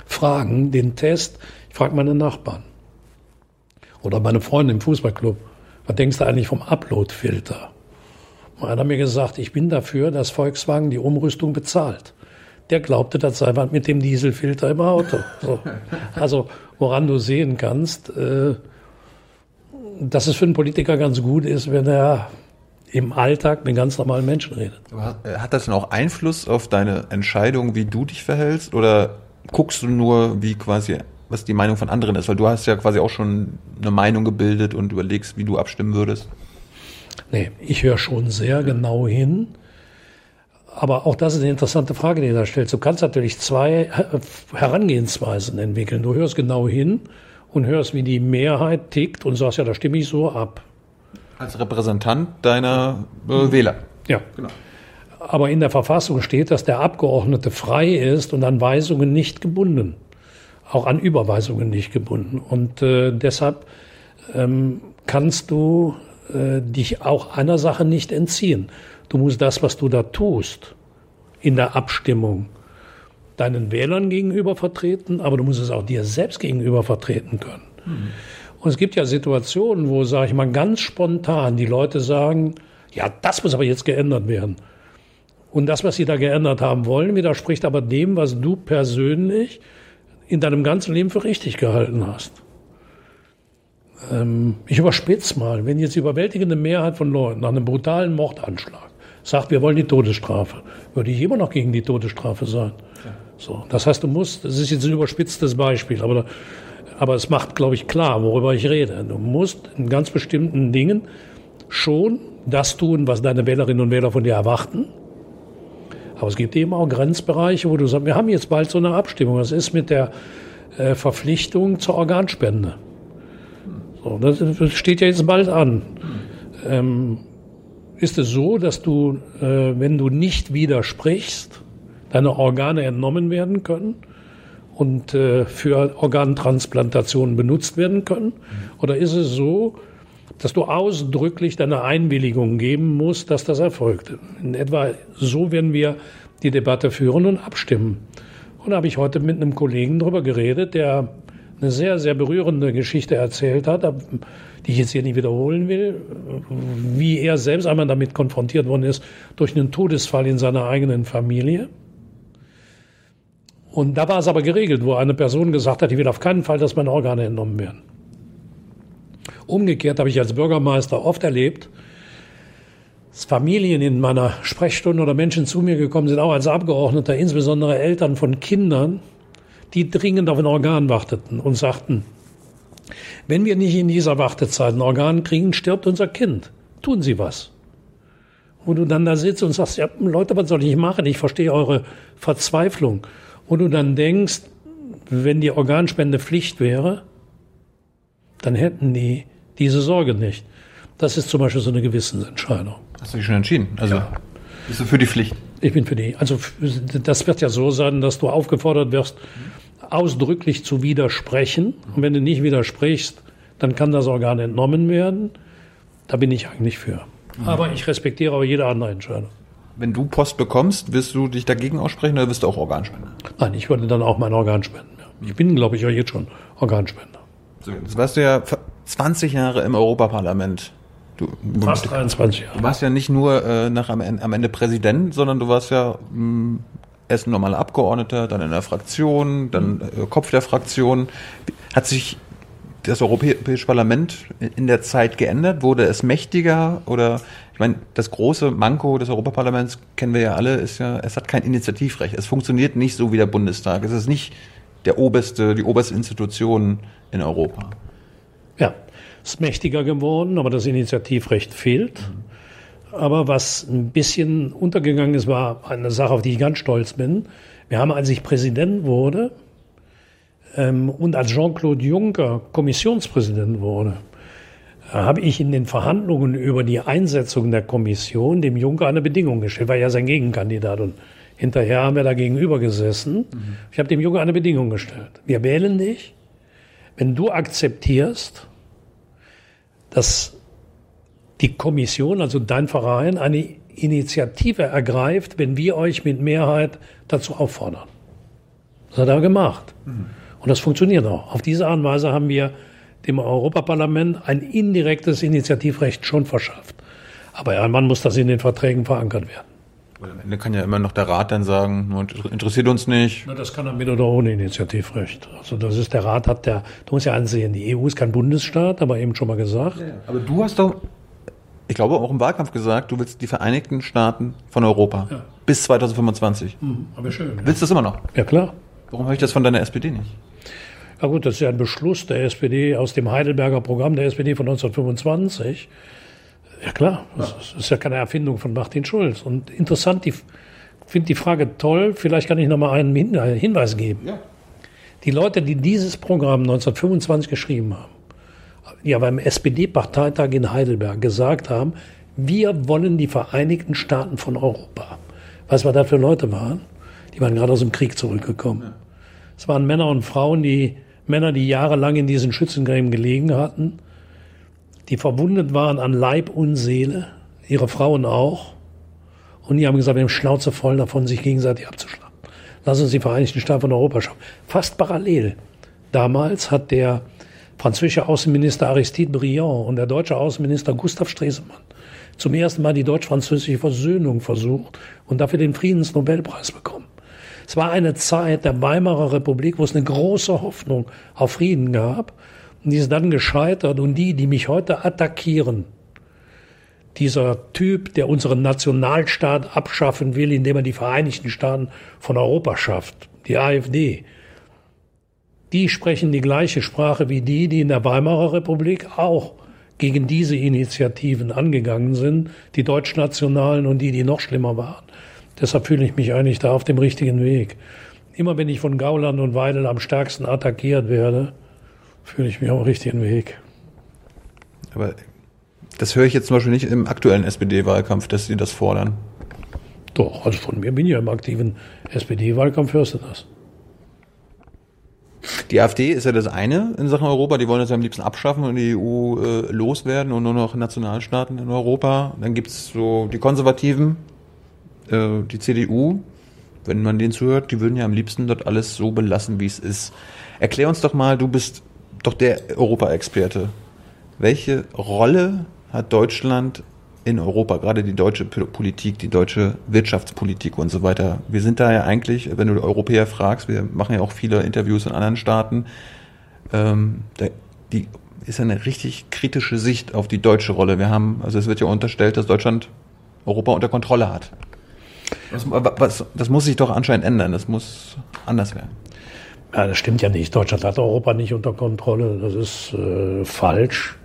Fragen den Test, ich frage meine Nachbarn oder meine Freunde im Fußballclub, was denkst du eigentlich vom Upload-Filter? Einer hat mir gesagt, ich bin dafür, dass Volkswagen die Umrüstung bezahlt. Der glaubte, das sei was mit dem Dieselfilter im Auto. So. Also, woran du sehen kannst, äh, dass es für einen Politiker ganz gut ist, wenn er im Alltag mit ganz normalen Menschen redet. Äh, hat das denn auch Einfluss auf deine Entscheidung, wie du dich verhältst? Oder guckst du nur, wie quasi, was die Meinung von anderen ist? Weil du hast ja quasi auch schon eine Meinung gebildet und überlegst, wie du abstimmen würdest. Nee, ich höre schon sehr genau hin. Aber auch das ist eine interessante Frage, die du da stellst. Du kannst natürlich zwei Herangehensweisen entwickeln. Du hörst genau hin und hörst, wie die Mehrheit tickt und sagst, ja, da stimme ich so ab. Als Repräsentant deiner äh, Wähler. Ja. Genau. Aber in der Verfassung steht, dass der Abgeordnete frei ist und an Weisungen nicht gebunden. Auch an Überweisungen nicht gebunden. Und äh, deshalb ähm, kannst du äh, dich auch einer Sache nicht entziehen. Du musst das, was du da tust, in der Abstimmung, deinen Wählern gegenüber vertreten, aber du musst es auch dir selbst gegenüber vertreten können. Mhm. Und es gibt ja Situationen, wo, sage ich mal, ganz spontan die Leute sagen, ja, das muss aber jetzt geändert werden. Und das, was sie da geändert haben wollen, widerspricht aber dem, was du persönlich in deinem ganzen Leben für richtig gehalten hast. Ähm, ich überspitze mal, wenn jetzt die überwältigende Mehrheit von Leuten nach einem brutalen Mordanschlag sagt, wir wollen die Todesstrafe, würde ich immer noch gegen die Todesstrafe sein. So, das heißt, du musst, das ist jetzt ein überspitztes Beispiel, aber, aber es macht, glaube ich, klar, worüber ich rede. Du musst in ganz bestimmten Dingen schon das tun, was deine Wählerinnen und Wähler von dir erwarten. Aber es gibt eben auch Grenzbereiche, wo du sagst, wir haben jetzt bald so eine Abstimmung. Das ist mit der äh, Verpflichtung zur Organspende. So, das, das steht ja jetzt bald an. Ähm, ist es so, dass du, äh, wenn du nicht widersprichst, deine Organe entnommen werden können und äh, für Organtransplantationen benutzt werden können? Oder ist es so, dass du ausdrücklich deine Einwilligung geben musst, dass das erfolgt? In etwa so werden wir die Debatte führen und abstimmen. Und da habe ich heute mit einem Kollegen darüber geredet, der eine sehr, sehr berührende Geschichte erzählt hat, die ich jetzt hier nicht wiederholen will, wie er selbst einmal damit konfrontiert worden ist durch einen Todesfall in seiner eigenen Familie. Und da war es aber geregelt, wo eine Person gesagt hat, ich will auf keinen Fall, dass meine Organe entnommen werden. Umgekehrt habe ich als Bürgermeister oft erlebt, dass Familien in meiner Sprechstunde oder Menschen zu mir gekommen sind, auch als Abgeordneter, insbesondere Eltern von Kindern, die dringend auf ein Organ warteten und sagten, wenn wir nicht in dieser Wartezeit ein Organ kriegen, stirbt unser Kind. Tun Sie was. Wo du dann da sitzt und sagst, ja, Leute, was soll ich machen? Ich verstehe eure Verzweiflung wo du dann denkst, wenn die Organspende Pflicht wäre, dann hätten die diese Sorge nicht. Das ist zum Beispiel so eine Gewissensentscheidung. Hast du dich schon entschieden? Also ja. bist du für die Pflicht? Ich bin für die. Also das wird ja so sein, dass du aufgefordert wirst, ausdrücklich zu widersprechen. Und wenn du nicht widersprichst, dann kann das Organ entnommen werden. Da bin ich eigentlich für. Mhm. Aber ich respektiere auch jede andere Entscheidung. Wenn du Post bekommst, wirst du dich dagegen aussprechen oder wirst du auch Organspender? Nein, ich würde dann auch mein Organ spenden. Ich bin, glaube ich, auch jetzt schon Organspender. So, jetzt warst du ja 20 Jahre im Europaparlament. Du, Fast 23 Jahre. Du warst ja nicht nur äh, nach am, am, Ende Präsident, sondern du warst ja mh, hm, erst ein normaler Abgeordneter, dann in der Fraktion, dann äh, Kopf der Fraktion. Hat sich das Europäische Parlament in der Zeit geändert? Wurde es mächtiger oder ich meine, das große Manko des Europaparlaments kennen wir ja alle, ist ja, es hat kein Initiativrecht. Es funktioniert nicht so wie der Bundestag. Es ist nicht der oberste, die oberste Institution in Europa. Ja, es ist mächtiger geworden, aber das Initiativrecht fehlt. Aber was ein bisschen untergegangen ist, war eine Sache, auf die ich ganz stolz bin. Wir haben, als ich Präsident wurde, und als Jean-Claude Juncker Kommissionspräsident wurde, habe ich in den Verhandlungen über die Einsetzung der Kommission dem Juncker eine Bedingung gestellt, war ja sein Gegenkandidat und hinterher haben wir da gegenüber gesessen. Mhm. Ich habe dem Juncker eine Bedingung gestellt. Wir wählen dich, wenn du akzeptierst, dass die Kommission, also dein Verein, eine Initiative ergreift, wenn wir euch mit Mehrheit dazu auffordern. Das hat er gemacht. Mhm. Und das funktioniert auch. Auf diese Art und Weise haben wir dem Europaparlament ein indirektes Initiativrecht schon verschafft. Aber irgendwann muss das in den Verträgen verankert werden. Am Ende kann ja immer noch der Rat dann sagen, interessiert uns nicht. Na, das kann er mit oder ohne Initiativrecht. Also das ist der Rat hat der, du musst ja ansehen, die EU ist kein Bundesstaat, aber eben schon mal gesagt. Ja, aber du hast doch, ich glaube auch im Wahlkampf gesagt, du willst die Vereinigten Staaten von Europa ja. bis 2025. Hm, aber schön. Willst du das immer noch? Ja klar. Warum habe ich das von deiner SPD nicht? Ja gut, das ist ja ein Beschluss der SPD aus dem Heidelberger Programm der SPD von 1925. Ja klar, das ist ja keine Erfindung von Martin Schulz. Und interessant, ich finde die Frage toll. Vielleicht kann ich noch mal einen Hinweis geben. Ja. Die Leute, die dieses Programm 1925 geschrieben haben, ja beim SPD-Parteitag in Heidelberg gesagt haben, wir wollen die Vereinigten Staaten von Europa. Weißt du, was das für Leute waren? Die waren gerade aus dem Krieg zurückgekommen. Es waren Männer und Frauen, die Männer, die jahrelang in diesen Schützengräben gelegen hatten, die verwundet waren an Leib und Seele, ihre Frauen auch. Und die haben gesagt, wir haben Schnauze voll davon, sich gegenseitig abzuschlagen. Lass uns die Vereinigten Staaten von Europa schaffen. Fast parallel. Damals hat der französische Außenminister Aristide Briand und der deutsche Außenminister Gustav Stresemann zum ersten Mal die deutsch-französische Versöhnung versucht und dafür den Friedensnobelpreis bekommen. Es war eine Zeit der Weimarer Republik, wo es eine große Hoffnung auf Frieden gab. Und die ist dann gescheitert. Und die, die mich heute attackieren, dieser Typ, der unseren Nationalstaat abschaffen will, indem er die Vereinigten Staaten von Europa schafft, die AfD, die sprechen die gleiche Sprache wie die, die in der Weimarer Republik auch gegen diese Initiativen angegangen sind, die Deutschnationalen und die, die noch schlimmer waren. Deshalb fühle ich mich eigentlich da auf dem richtigen Weg. Immer wenn ich von Gauland und Weidel am stärksten attackiert werde, fühle ich mich auf dem richtigen Weg. Aber das höre ich jetzt zum Beispiel nicht im aktuellen SPD-Wahlkampf, dass Sie das fordern. Doch, also von mir bin ich ja im aktiven SPD-Wahlkampf, hörst du das? Die AfD ist ja das eine in Sachen Europa, die wollen das ja am liebsten abschaffen und die EU äh, loswerden und nur noch Nationalstaaten in Europa. Dann gibt's so die Konservativen, äh, die CDU, wenn man denen zuhört, die würden ja am liebsten dort alles so belassen, wie es ist. Erklär uns doch mal, du bist doch der Europa-Experte. Welche Rolle hat Deutschland in Europa, gerade die deutsche Politik, die deutsche Wirtschaftspolitik und so weiter. Wir sind da ja eigentlich, wenn du Europäer fragst, wir machen ja auch viele Interviews in anderen Staaten, ähm, da, die ist eine richtig kritische Sicht auf die deutsche Rolle. Wir haben, also es wird ja unterstellt, dass Deutschland Europa unter Kontrolle hat. Das, was, das muss sich doch anscheinend ändern. Das muss anders werden. Ja, das stimmt ja nicht. Deutschland hat Europa nicht unter Kontrolle. Das ist äh, falsch.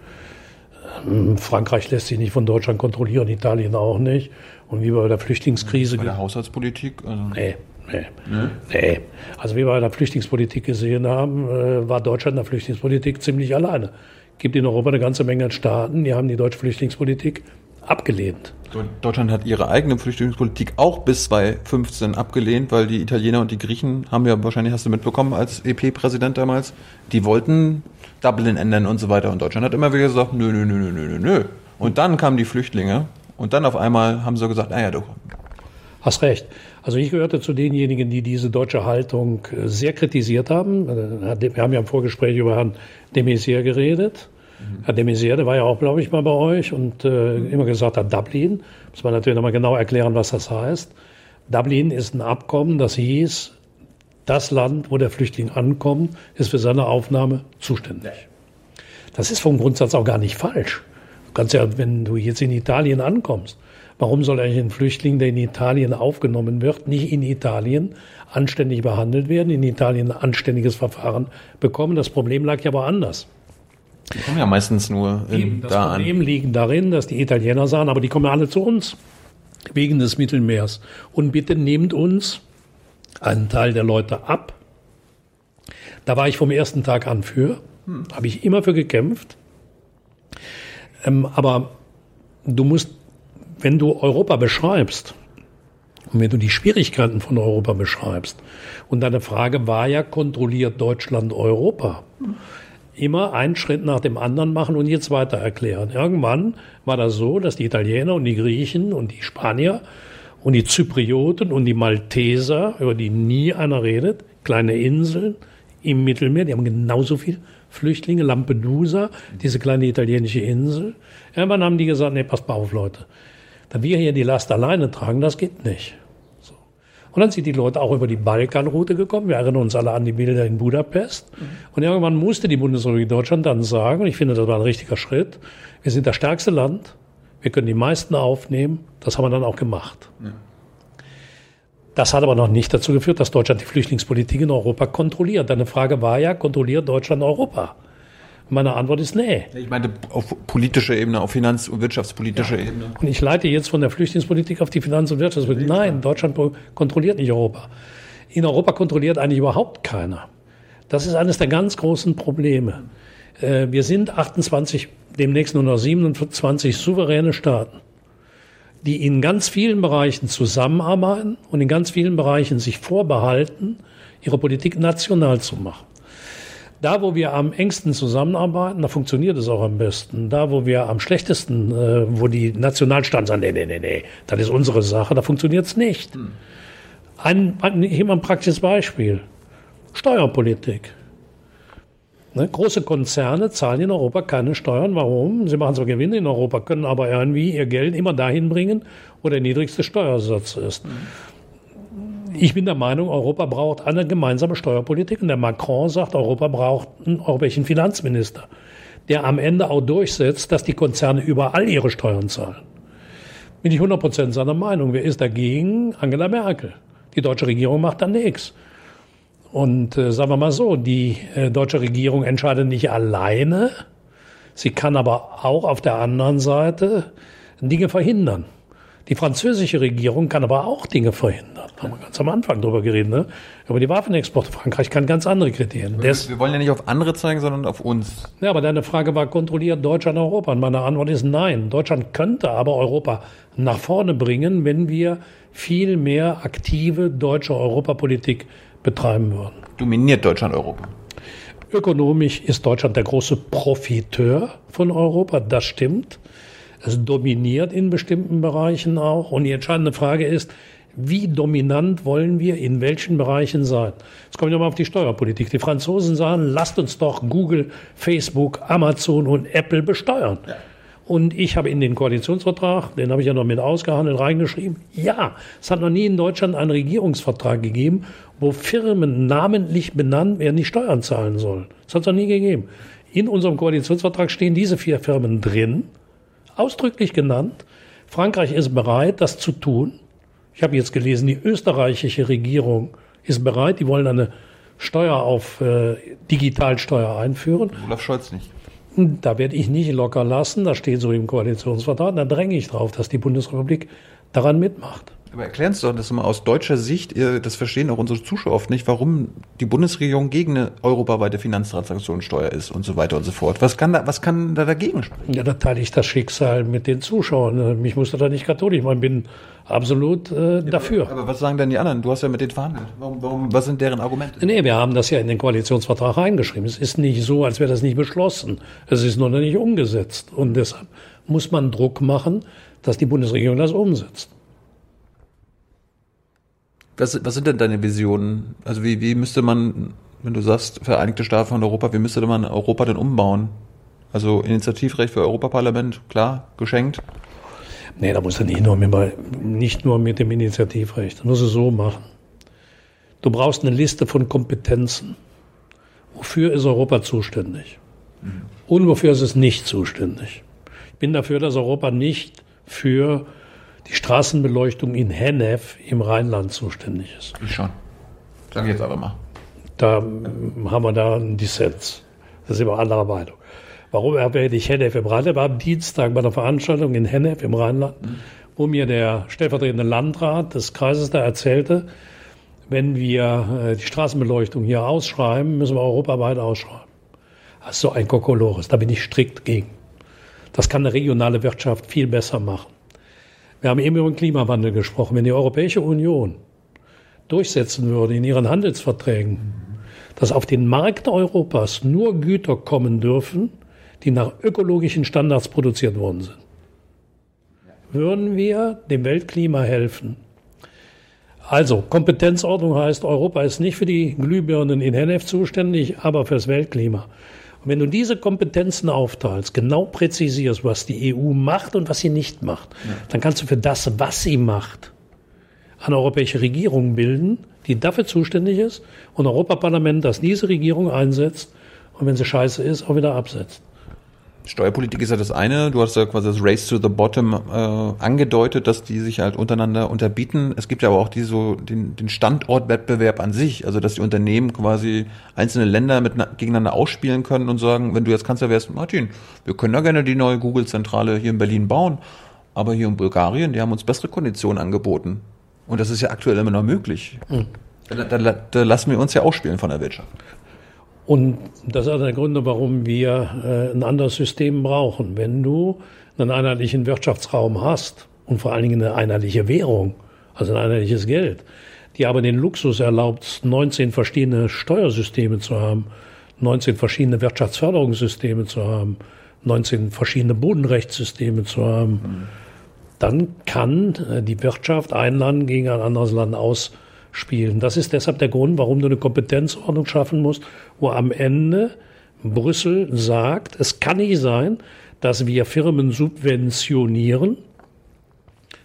Ähm, Frankreich lässt sich nicht von Deutschland kontrollieren, Italien auch nicht. Und wie wir bei der Flüchtlingskrise. Bei der Haushaltspolitik? Also nee. Nee. nee. nee. Also wie wir bei der Flüchtlingspolitik gesehen haben, äh, war Deutschland in der Flüchtlingspolitik ziemlich alleine. Es gibt in Europa eine ganze Menge Staaten, die haben die deutsche Flüchtlingspolitik abgelehnt. Deutschland hat ihre eigene Flüchtlingspolitik auch bis 2015 abgelehnt, weil die Italiener und die Griechen haben ja wahrscheinlich, hast du mitbekommen, als EP-Präsident damals, die wollten Dublin ändern und so weiter. Und Deutschland hat immer wieder gesagt, nö, nö, nö, nö, nö, nö. Und dann kamen die Flüchtlinge und dann auf einmal haben sie gesagt, naja, du. Hast recht. Also ich gehörte zu denjenigen, die diese deutsche Haltung äh, sehr kritisiert haben. Äh, wir haben ja im Vorgespräch über Herrn de Maizière geredet. Mhm. Herr de Maizière, der war ja auch, glaube ich, mal bei euch und äh, immer gesagt hat, Dublin. Muss man natürlich nochmal genau erklären, was das heißt. Dublin ist ein Abkommen, das hieß, das Land, wo der Flüchtling ankommt, ist für seine Aufnahme zuständig. Das ist vom Grundsatz auch gar nicht falsch. Du kannst ja, wenn du jetzt in Italien ankommst, warum soll eigentlich ein Flüchtling, der in Italien aufgenommen wird, nicht in Italien anständig behandelt werden, in Italien ein anständiges Verfahren bekommen? Das Problem lag ja woanders. Die kommen ja meistens nur in, das da Problem an. liegt darin, dass die Italiener sagen, aber die kommen alle zu uns wegen des Mittelmeers. Und bitte nehmt uns einen Teil der Leute ab. Da war ich vom ersten Tag an für, hm. habe ich immer für gekämpft. Ähm, aber du musst, wenn du Europa beschreibst und wenn du die Schwierigkeiten von Europa beschreibst, und deine Frage war ja, kontrolliert Deutschland Europa? Hm immer einen Schritt nach dem anderen machen und jetzt weiter erklären. Irgendwann war das so, dass die Italiener und die Griechen und die Spanier und die Zyprioten und die Malteser, über die nie einer redet, kleine Inseln im Mittelmeer, die haben genauso viel Flüchtlinge, Lampedusa, diese kleine italienische Insel. Irgendwann haben die gesagt, nee, passt mal auf, Leute. Da wir hier die Last alleine tragen, das geht nicht. Und dann sind die Leute auch über die Balkanroute gekommen. Wir erinnern uns alle an die Bilder in Budapest. Mhm. Und irgendwann musste die Bundesrepublik Deutschland dann sagen, und ich finde, das war ein richtiger Schritt, wir sind das stärkste Land, wir können die meisten aufnehmen. Das haben wir dann auch gemacht. Ja. Das hat aber noch nicht dazu geführt, dass Deutschland die Flüchtlingspolitik in Europa kontrolliert. Deine Frage war ja, kontrolliert Deutschland Europa? Meine Antwort ist nee. Ich meine auf politischer Ebene, auf finanz- und wirtschaftspolitischer ja. Ebene. Und ich leite jetzt von der Flüchtlingspolitik auf die Finanz- und Wirtschaftspolitik. Nein, Deutschland kontrolliert nicht Europa. In Europa kontrolliert eigentlich überhaupt keiner. Das ist eines der ganz großen Probleme. Äh, wir sind 28, demnächst nur noch 27 souveräne Staaten, die in ganz vielen Bereichen zusammenarbeiten und in ganz vielen Bereichen sich vorbehalten, ihre Politik national zu machen. Da, wo wir am engsten zusammenarbeiten, da funktioniert es auch am besten. Da, wo wir am schlechtesten, äh, wo die Nationalstaaten sagen, nee, nee, nee, nee, das ist unsere Sache, da funktioniert es nicht. Hm. Ein, ein, hier mal ein praktisches Beispiel. Steuerpolitik. Ne, große Konzerne zahlen in Europa keine Steuern. Warum? Sie machen zwar Gewinne in Europa, können aber irgendwie ihr Geld immer dahin bringen, wo der niedrigste Steuersatz ist. Mhm. Ich bin der Meinung, Europa braucht eine gemeinsame Steuerpolitik und der Macron sagt, Europa braucht einen europäischen Finanzminister, der am Ende auch durchsetzt, dass die Konzerne überall ihre Steuern zahlen. Bin ich 100% seiner Meinung. Wer ist dagegen? Angela Merkel. Die deutsche Regierung macht da nichts. Und äh, sagen wir mal so, die äh, deutsche Regierung entscheidet nicht alleine. Sie kann aber auch auf der anderen Seite Dinge verhindern. Die französische Regierung kann aber auch Dinge verhindern. Da haben wir ganz am Anfang drüber geredet, ne? Über die Waffenexporte. Frankreich kann ganz andere Kriterien. Des wir wollen ja nicht auf andere zeigen, sondern auf uns. Ja, aber deine Frage war, kontrolliert Deutschland Europa? Und meine Antwort ist nein. Deutschland könnte aber Europa nach vorne bringen, wenn wir viel mehr aktive deutsche Europapolitik betreiben würden. Dominiert Deutschland Europa? Ökonomisch ist Deutschland der große Profiteur von Europa, das stimmt. Es dominiert in bestimmten Bereichen auch. Und die entscheidende Frage ist, wie dominant wollen wir in welchen Bereichen sein? Jetzt kommen wir mal auf die Steuerpolitik. Die Franzosen sagen, lasst uns doch Google, Facebook, Amazon und Apple besteuern. Ja. Und ich habe in den Koalitionsvertrag, den habe ich ja noch mit ausgehandelt, reingeschrieben, ja, es hat noch nie in Deutschland einen Regierungsvertrag gegeben, wo Firmen namentlich benannt werden, die Steuern zahlen sollen. Das hat es noch nie gegeben. In unserem Koalitionsvertrag stehen diese vier Firmen drin ausdrücklich genannt. Frankreich ist bereit, das zu tun. Ich habe jetzt gelesen, die österreichische Regierung ist bereit, die wollen eine Steuer auf äh, Digitalsteuer einführen. Olaf Scholz nicht. Da werde ich nicht locker lassen, das steht so im Koalitionsvertrag, da dränge ich drauf, dass die Bundesrepublik daran mitmacht. Aber erklären Sie doch das mal aus deutscher Sicht, das verstehen auch unsere Zuschauer oft nicht, warum die Bundesregierung gegen eine europaweite Finanztransaktionssteuer ist und so weiter und so fort. Was kann da, was kann da dagegen sprechen? Ja, da teile ich das Schicksal mit den Zuschauern. Mich musste da nicht katholisch machen, bin absolut äh, dafür. Aber was sagen denn die anderen? Du hast ja mit denen verhandelt. Warum, warum, was sind deren Argumente? Nee, wir haben das ja in den Koalitionsvertrag reingeschrieben. Es ist nicht so, als wäre das nicht beschlossen. Es ist nur noch nicht umgesetzt. Und deshalb muss man Druck machen, dass die Bundesregierung das umsetzt. Was, was sind denn deine Visionen? Also wie, wie müsste man, wenn du sagst, Vereinigte Staaten von Europa, wie müsste man Europa denn umbauen? Also Initiativrecht für Europaparlament, klar, geschenkt. Nee, da musst du nicht nur mit, nicht nur mit dem Initiativrecht. Da musst du so machen. Du brauchst eine Liste von Kompetenzen. Wofür ist Europa zuständig? Mhm. Und wofür ist es nicht zuständig? Ich bin dafür, dass Europa nicht für die Straßenbeleuchtung in Hennef im Rheinland zuständig ist. Ich schon. Sag ich jetzt aber mal. Da haben wir da einen Dissens. Das ist immer anderer Meinung. Warum erwähne ich Hennef im Rheinland? War am Dienstag bei einer Veranstaltung in Hennef im Rheinland, mhm. wo mir der stellvertretende Landrat des Kreises da erzählte, wenn wir äh, die Straßenbeleuchtung hier ausschreiben, müssen wir europaweit ausschreiben. Das ist so ein Kokolores, da bin ich strikt gegen. Das kann eine regionale Wirtschaft viel besser machen. Wir haben eben über den Klimawandel gesprochen. Wenn die Europäische Union durchsetzen würde in ihren Handelsverträgen, dass auf den Markt Europas nur Güter kommen dürfen, die nach ökologischen Standards produziert worden sind, würden wir dem Weltklima helfen. Also, Kompetenzordnung heißt, Europa ist nicht für die Glühbirnen in Hennef zuständig, aber fürs Weltklima. Und wenn du diese Kompetenzen aufteilst, genau präzisierst, was die EU macht und was sie nicht macht, ja. dann kannst du für das, was sie macht, eine europäische Regierung bilden, die dafür zuständig ist und ein Europaparlament, das diese Regierung einsetzt und wenn sie scheiße ist, auch wieder absetzt. Steuerpolitik ist ja das eine. Du hast ja quasi das Race to the Bottom äh, angedeutet, dass die sich halt untereinander unterbieten. Es gibt ja aber auch die so den, den Standortwettbewerb an sich, also dass die Unternehmen quasi einzelne Länder mit, gegeneinander ausspielen können und sagen, wenn du jetzt Kanzler wärst, Martin, wir können ja gerne die neue Google-Zentrale hier in Berlin bauen, aber hier in Bulgarien, die haben uns bessere Konditionen angeboten. Und das ist ja aktuell immer noch möglich. Mhm. Da, da, da lassen wir uns ja ausspielen von der Wirtschaft. Und das ist einer der Gründe, warum wir äh, ein anderes System brauchen. Wenn du einen einheitlichen Wirtschaftsraum hast und vor allen Dingen eine einheitliche Währung, also ein einheitliches Geld, die aber den Luxus erlaubt, 19 verschiedene Steuersysteme zu haben, 19 verschiedene Wirtschaftsförderungssysteme zu haben, 19 verschiedene Bodenrechtssysteme zu haben, dann kann äh, die Wirtschaft ein Land gegen ein anderes Land ausspielen. Das ist deshalb der Grund, warum du eine Kompetenzordnung schaffen musst, wo am Ende Brüssel sagt, es kann nicht sein, dass wir Firmen subventionieren,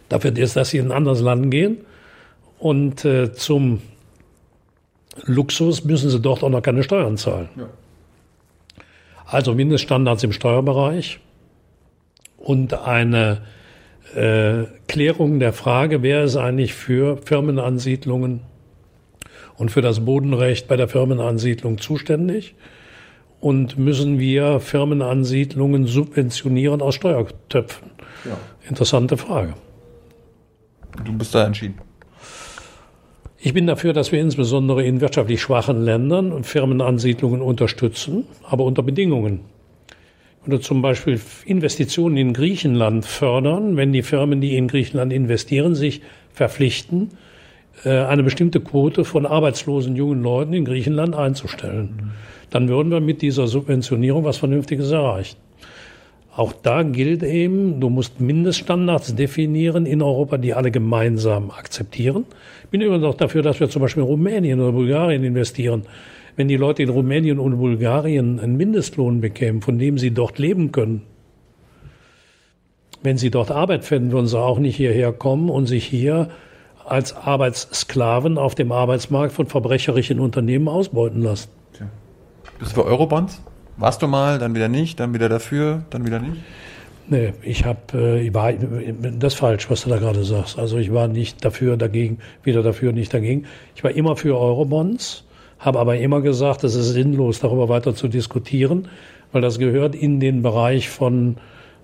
dafür ist, dass sie in ein anderes Land gehen und äh, zum Luxus müssen sie dort auch noch keine Steuern zahlen. Ja. Also Mindeststandards im Steuerbereich und eine äh, Klärung der Frage, wer ist eigentlich für Firmenansiedlungen und für das Bodenrecht bei der Firmenansiedlung zuständig und müssen wir Firmenansiedlungen subventionieren aus Steuertöpfen? Ja. Interessante Frage. Du bist da entschieden. Ich bin dafür, dass wir insbesondere in wirtschaftlich schwachen Ländern Firmenansiedlungen unterstützen, aber unter Bedingungen. Oder zum Beispiel Investitionen in Griechenland fördern, wenn die Firmen, die in Griechenland investieren, sich verpflichten, äh, eine bestimmte Quote von arbeitslosen jungen Leuten in Griechenland einzustellen. Dann würden wir mit dieser Subventionierung was Vernünftiges erreichen. Auch da gilt eben, du musst Mindeststandards definieren in Europa, die alle gemeinsam akzeptieren. Ich bin übrigens auch dafür, dass wir zum Beispiel in Rumänien oder Bulgarien investieren. Wenn die Leute in Rumänien und Bulgarien einen Mindestlohn bekämen, von dem sie dort leben können, wenn sie dort Arbeit finden, würden sie auch nicht hierher kommen und sich hier als Arbeitssklaven auf dem Arbeitsmarkt von verbrecherischen Unternehmen ausbeuten lassen. Bist du für Eurobonds? Warst du mal, dann wieder nicht, dann wieder dafür, dann wieder nicht? Nee, ich habe, äh, war, das ist falsch, was du da gerade sagst. Also ich war nicht dafür, dagegen, wieder dafür, nicht dagegen. Ich war immer für Eurobonds, habe aber immer gesagt, es ist sinnlos, darüber weiter zu diskutieren, weil das gehört in den Bereich von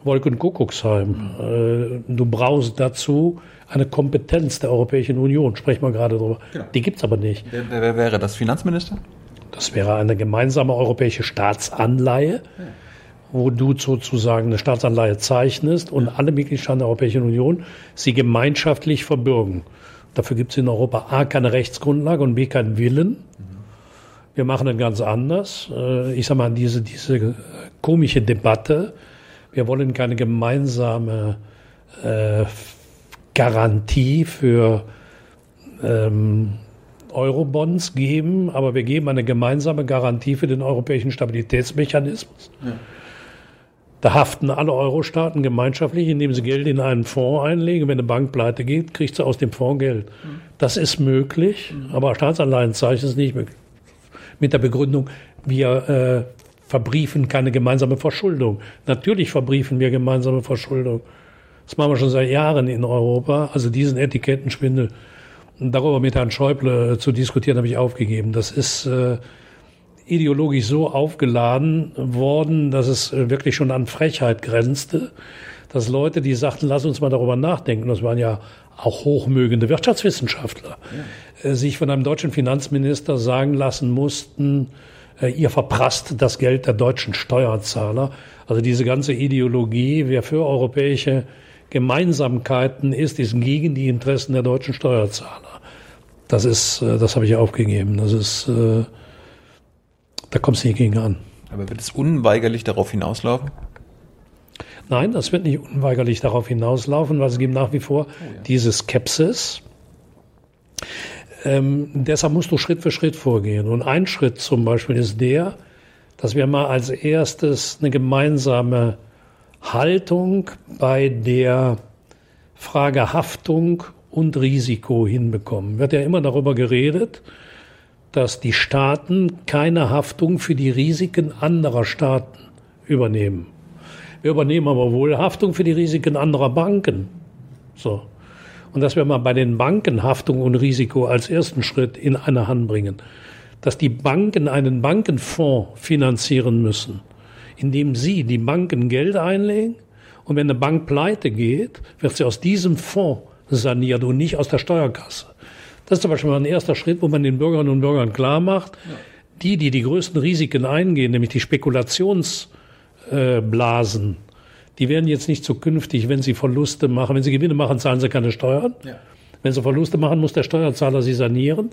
Wolkenkuckucksheim. Äh, du brauchst dazu eine Kompetenz der Europäischen Union, sprechen wir gerade drüber. Genau. Die gibt's aber nicht. Wer, wer wäre das? Finanzminister? Das wäre eine gemeinsame europäische Staatsanleihe, wo du sozusagen eine Staatsanleihe zeichnest und alle Mitgliedstaaten der Europäischen Union sie gemeinschaftlich verbürgen. Dafür gibt es in Europa A keine Rechtsgrundlage und B keinen Willen. Wir machen das ganz anders. Äh, ich sage mal, diese, diese komische Debatte, wir wollen keine gemeinsame äh, Garantie für ähm, Eurobonds geben, aber wir geben eine gemeinsame Garantie für den europäischen Stabilitätsmechanismus. Ja. Da haften alle Euro-Staaten gemeinschaftlich, indem sie Geld in einen Fonds einlegen. Wenn eine Bank pleite geht, kriegt sie aus dem Fonds Geld. Mhm. Das ist möglich, mhm. aber Staatsanleihenzeichen ist nicht möglich. Mit der Begründung, wir äh, verbriefen keine gemeinsame Verschuldung. Natürlich verbriefen wir gemeinsame Verschuldung. Das machen wir schon seit Jahren in Europa. Also diesen Etikettenschwindel darüber mit Herrn Schäuble äh, zu diskutieren, habe ich aufgegeben. Das ist äh, ideologisch so aufgeladen worden, dass es äh, wirklich schon an Frechheit grenzte, dass Leute, die sagten, lass uns mal darüber nachdenken, das waren ja auch hochmögende Wirtschaftswissenschaftler, ja. Äh, sich von einem deutschen Finanzminister sagen lassen mussten, äh, ihr verprasst das Geld der deutschen Steuerzahler. Also diese ganze Ideologie, wer für europäische Gemeinsamkeiten ist, ist gegen die Interessen der deutschen Steuerzahler. Das ist, äh, das habe ich aufgegeben. Das ist, da kommst du nicht gegen an. Aber wird es unweigerlich darauf hinauslaufen? Nein, das wird nicht unweigerlich darauf hinauslaufen, weil es gibt nach wie vor oh ja. diese Skepsis. Ähm, deshalb musst du Schritt für Schritt vorgehen. Und ein Schritt zum Beispiel ist der, dass wir mal als erstes eine gemeinsame Haltung bei der Frage Haftung und Risiko hinbekommen. Wird ja immer darüber geredet, dass die Staaten keine Haftung für die Risiken anderer Staaten übernehmen. Wir übernehmen aber wohl Haftung für die Risiken anderer Banken. So. Und dass wir mal bei den Banken Haftung und Risiko als ersten Schritt in eine Hand bringen. Dass die Banken einen Bankenfonds finanzieren müssen, indem sie die Banken Geld einlegen und wenn eine Bank pleite geht, wird sie aus diesem Fonds saniert und nicht aus der Steuerkasse. Das ist zum Beispiel mal ein erster Schritt, wo man den Bürgerinnen und Bürgern klar macht, ja. die, die die größten Risiken eingehen, nämlich die Spekulationsblasen, die werden jetzt nicht zukünftig, wenn sie Verluste machen, wenn sie Gewinne machen, zahlen sie keine Steuern. Ja. Wenn sie Verluste machen, muss der Steuerzahler sie sanieren.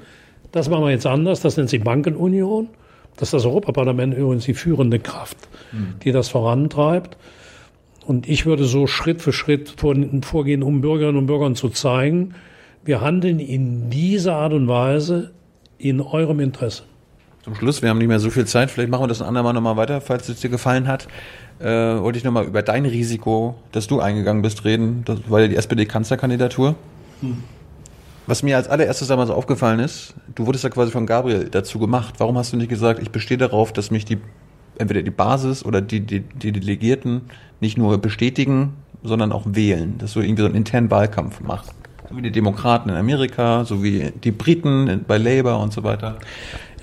Das machen wir jetzt anders, das nennt sich Bankenunion. Das ist das Europaparlament übrigens die führende Kraft, die das vorantreibt. Und ich würde so Schritt für Schritt vorgehen, um Bürgerinnen und Bürgern zu zeigen, wir handeln in dieser Art und Weise in eurem Interesse. Zum Schluss, wir haben nicht mehr so viel Zeit, vielleicht machen wir das ein andermal nochmal weiter, falls es dir gefallen hat. Äh, wollte ich nochmal über dein Risiko, das du eingegangen bist, reden. Das war ja die SPD-Kanzlerkandidatur. Hm. Was mir als allererstes damals aufgefallen ist, du wurdest ja quasi von Gabriel dazu gemacht. Warum hast du nicht gesagt, ich bestehe darauf, dass mich die entweder die Basis oder die, die, die Delegierten nicht nur bestätigen, sondern auch wählen, dass du irgendwie so einen internen Wahlkampf machst. So wie die Demokraten in Amerika, so wie die Briten bei Labour und so weiter.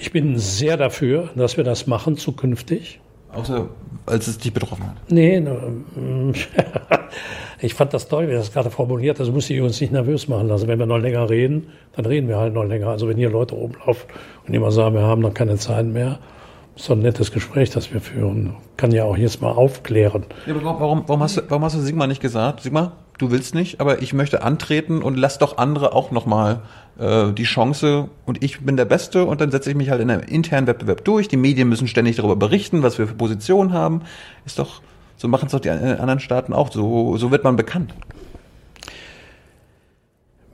Ich bin sehr dafür, dass wir das machen zukünftig. Außer als es dich betroffen hat. Nee, [laughs] ich fand das toll, wie das gerade formuliert Das muss ich uns nicht nervös machen lassen. Wenn wir noch länger reden, dann reden wir halt noch länger. Also wenn hier Leute oben laufen und immer sagen, wir haben noch keine Zeit mehr, so ein nettes Gespräch, das wir führen. Kann ja auch jetzt mal aufklären. Ja, aber warum, warum, hast du, warum hast du Sigmar nicht gesagt? Sigmar, du willst nicht, aber ich möchte antreten und lass doch andere auch nochmal äh, die Chance und ich bin der Beste und dann setze ich mich halt in einem internen Wettbewerb durch. Die Medien müssen ständig darüber berichten, was wir für Positionen haben. Ist doch, so machen es doch die anderen Staaten auch. So, so wird man bekannt.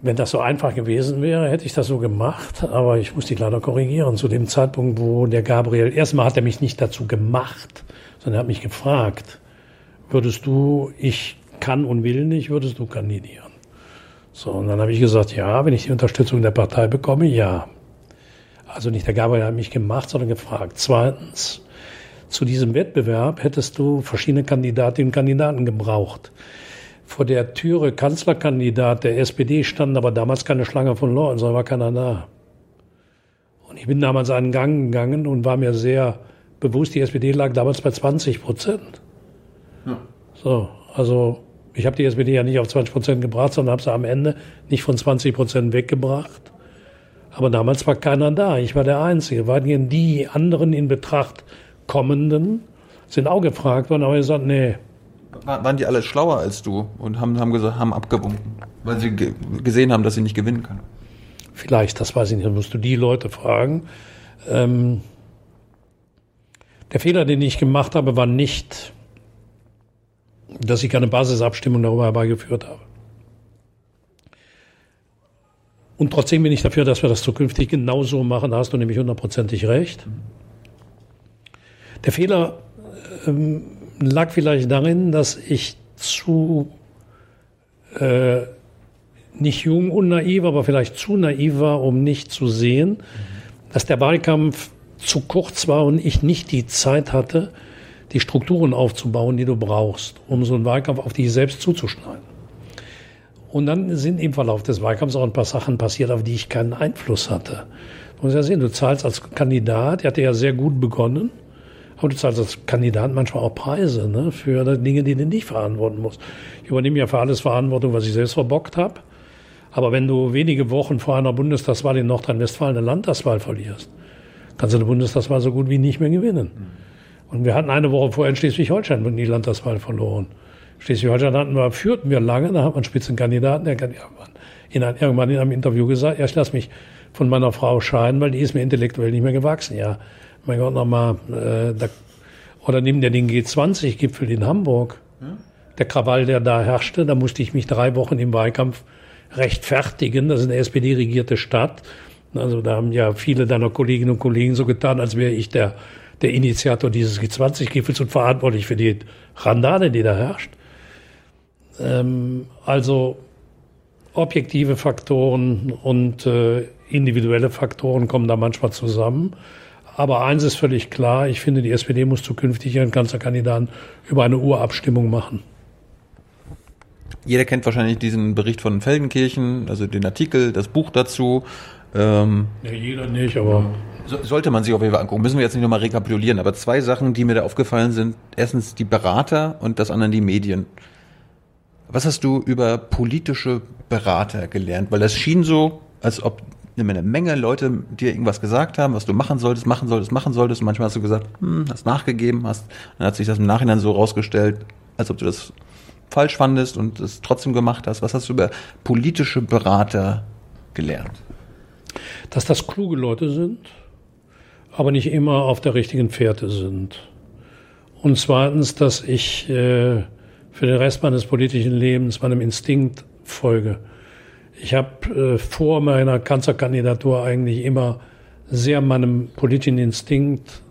Wenn das so einfach gewesen wäre, hätte ich das so gemacht, aber ich muss dich leider korrigieren. Zu dem Zeitpunkt, wo der Gabriel, erstmal hat er mich nicht dazu gemacht, sondern er hat mich gefragt, würdest du, ich kann und will nicht, würdest du kandidieren? So, und dann habe ich gesagt, ja, wenn ich die Unterstützung der Partei bekomme, ja. Also nicht der Gabriel hat mich gemacht, sondern gefragt. Zweitens, zu diesem Wettbewerb hättest du verschiedene Kandidatinnen und Kandidaten gebraucht. Vor der Türe Kanzlerkandidat der SPD stand aber damals keine Schlange von Leuten, sondern war keiner da. Und ich bin damals einen Gang gegangen und war mir sehr bewusst, die SPD lag damals bei 20 Prozent. Ja. So, also ich habe die SPD ja nicht auf 20 Prozent gebracht, sondern habe sie am Ende nicht von 20 Prozent weggebracht. Aber damals war keiner da. Ich war der Einzige. Weitgehend die anderen in Betracht kommenden sind auch gefragt worden, aber ich gesagt, nee, waren die alle schlauer als du und haben, haben, gesagt, haben abgewunken, weil sie gesehen haben, dass sie nicht gewinnen können? Vielleicht, das weiß ich nicht. Dann musst du die Leute fragen. Ähm, der Fehler, den ich gemacht habe, war nicht, dass ich keine Basisabstimmung darüber herbeigeführt habe. Und trotzdem bin ich dafür, dass wir das zukünftig genauso machen. Da hast du nämlich hundertprozentig recht. Der Fehler ähm, lag vielleicht darin, dass ich zu äh, nicht jung und naiv, aber vielleicht zu naiv war, um nicht zu sehen, mhm. dass der Wahlkampf zu kurz war und ich nicht die Zeit hatte, die Strukturen aufzubauen, die du brauchst, um so einen Wahlkampf auf dich selbst zuzuschneiden. Und dann sind im Verlauf des Wahlkampfs auch ein paar Sachen passiert, auf die ich keinen Einfluss hatte. Du musst ja sehen, du zahlst als Kandidat, der hatte ja sehr gut begonnen, aber du zahlst als Kandidat manchmal auch Preise ne, für Dinge, die du nicht verantworten musst. Ich übernehme ja für alles Verantwortung, was ich selbst verbockt habe. Aber wenn du wenige Wochen vor einer Bundestagswahl in Nordrhein-Westfalen eine Landtagswahl verlierst, kannst du eine Bundestagswahl so gut wie nicht mehr gewinnen. Und wir hatten eine Woche vorher in Schleswig-Holstein die Landtagswahl verloren. Schleswig-Holstein hatten wir, führten wir lange, da hat man Spitzenkandidaten, der hat ein, irgendwann in einem Interview gesagt, ja, ich lasse mich von meiner Frau scheiden, weil die ist mir intellektuell nicht mehr gewachsen. Ja, mein Gott, nochmal, äh, da, oder nimm dir den G20-Gipfel in Hamburg. Der Krawall, der da herrschte, da musste ich mich drei Wochen im Wahlkampf rechtfertigen. Das ist eine SPD-regierte Stadt. Also da haben ja viele deiner Kolleginnen und Kollegen so getan, als wäre ich der, der Initiator dieses G20-Gipfels und verantwortlich für die Randale, die da herrscht. Ähm, also objektive Faktoren und äh, individuelle Faktoren kommen da manchmal zusammen. Aber eins ist völlig klar, ich finde, die SPD muss zukünftig ihren Kanzlerkandidaten über eine Urabstimmung machen. Jeder kennt wahrscheinlich diesen Bericht von Feldenkirchen, also den Artikel, das Buch dazu. Ähm, ja, jeder nicht, aber. So, sollte man sich auf jeden Fall angucken. Müssen wir jetzt nicht nochmal rekapitulieren, aber zwei Sachen, die mir da aufgefallen sind. Erstens die Berater und das andere die Medien. Was hast du über politische Berater gelernt? Weil das schien so, als ob eine Menge Leute dir irgendwas gesagt haben, was du machen solltest, machen solltest, machen solltest. Und manchmal hast du gesagt, hm, hast nachgegeben, hast, dann hat sich das im Nachhinein so rausgestellt, als ob du das falsch fandest und es trotzdem gemacht hast. Was hast du über politische Berater gelernt? Dass das kluge Leute sind. Aber nicht immer auf der richtigen Fährte sind. Und zweitens, dass ich äh, für den Rest meines politischen Lebens meinem Instinkt folge. Ich habe äh, vor meiner Kanzlerkandidatur eigentlich immer sehr meinem politischen Instinkt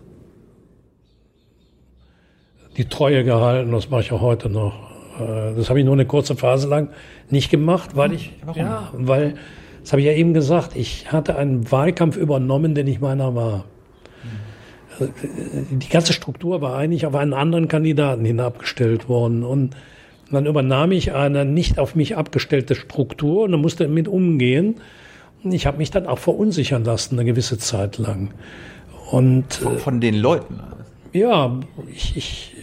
die Treue gehalten. Das mache ich auch heute noch. Äh, das habe ich nur eine kurze Phase lang nicht gemacht, weil ich, Warum? ja, weil, das habe ich ja eben gesagt, ich hatte einen Wahlkampf übernommen, der nicht meiner war. Äh, die ganze Struktur war eigentlich auf einen anderen Kandidaten hinabgestellt worden und dann übernahm ich eine nicht auf mich abgestellte Struktur und musste damit umgehen. Und ich habe mich dann auch verunsichern lassen, eine gewisse Zeit lang. Und, von, von den Leuten? Ja, ich, ich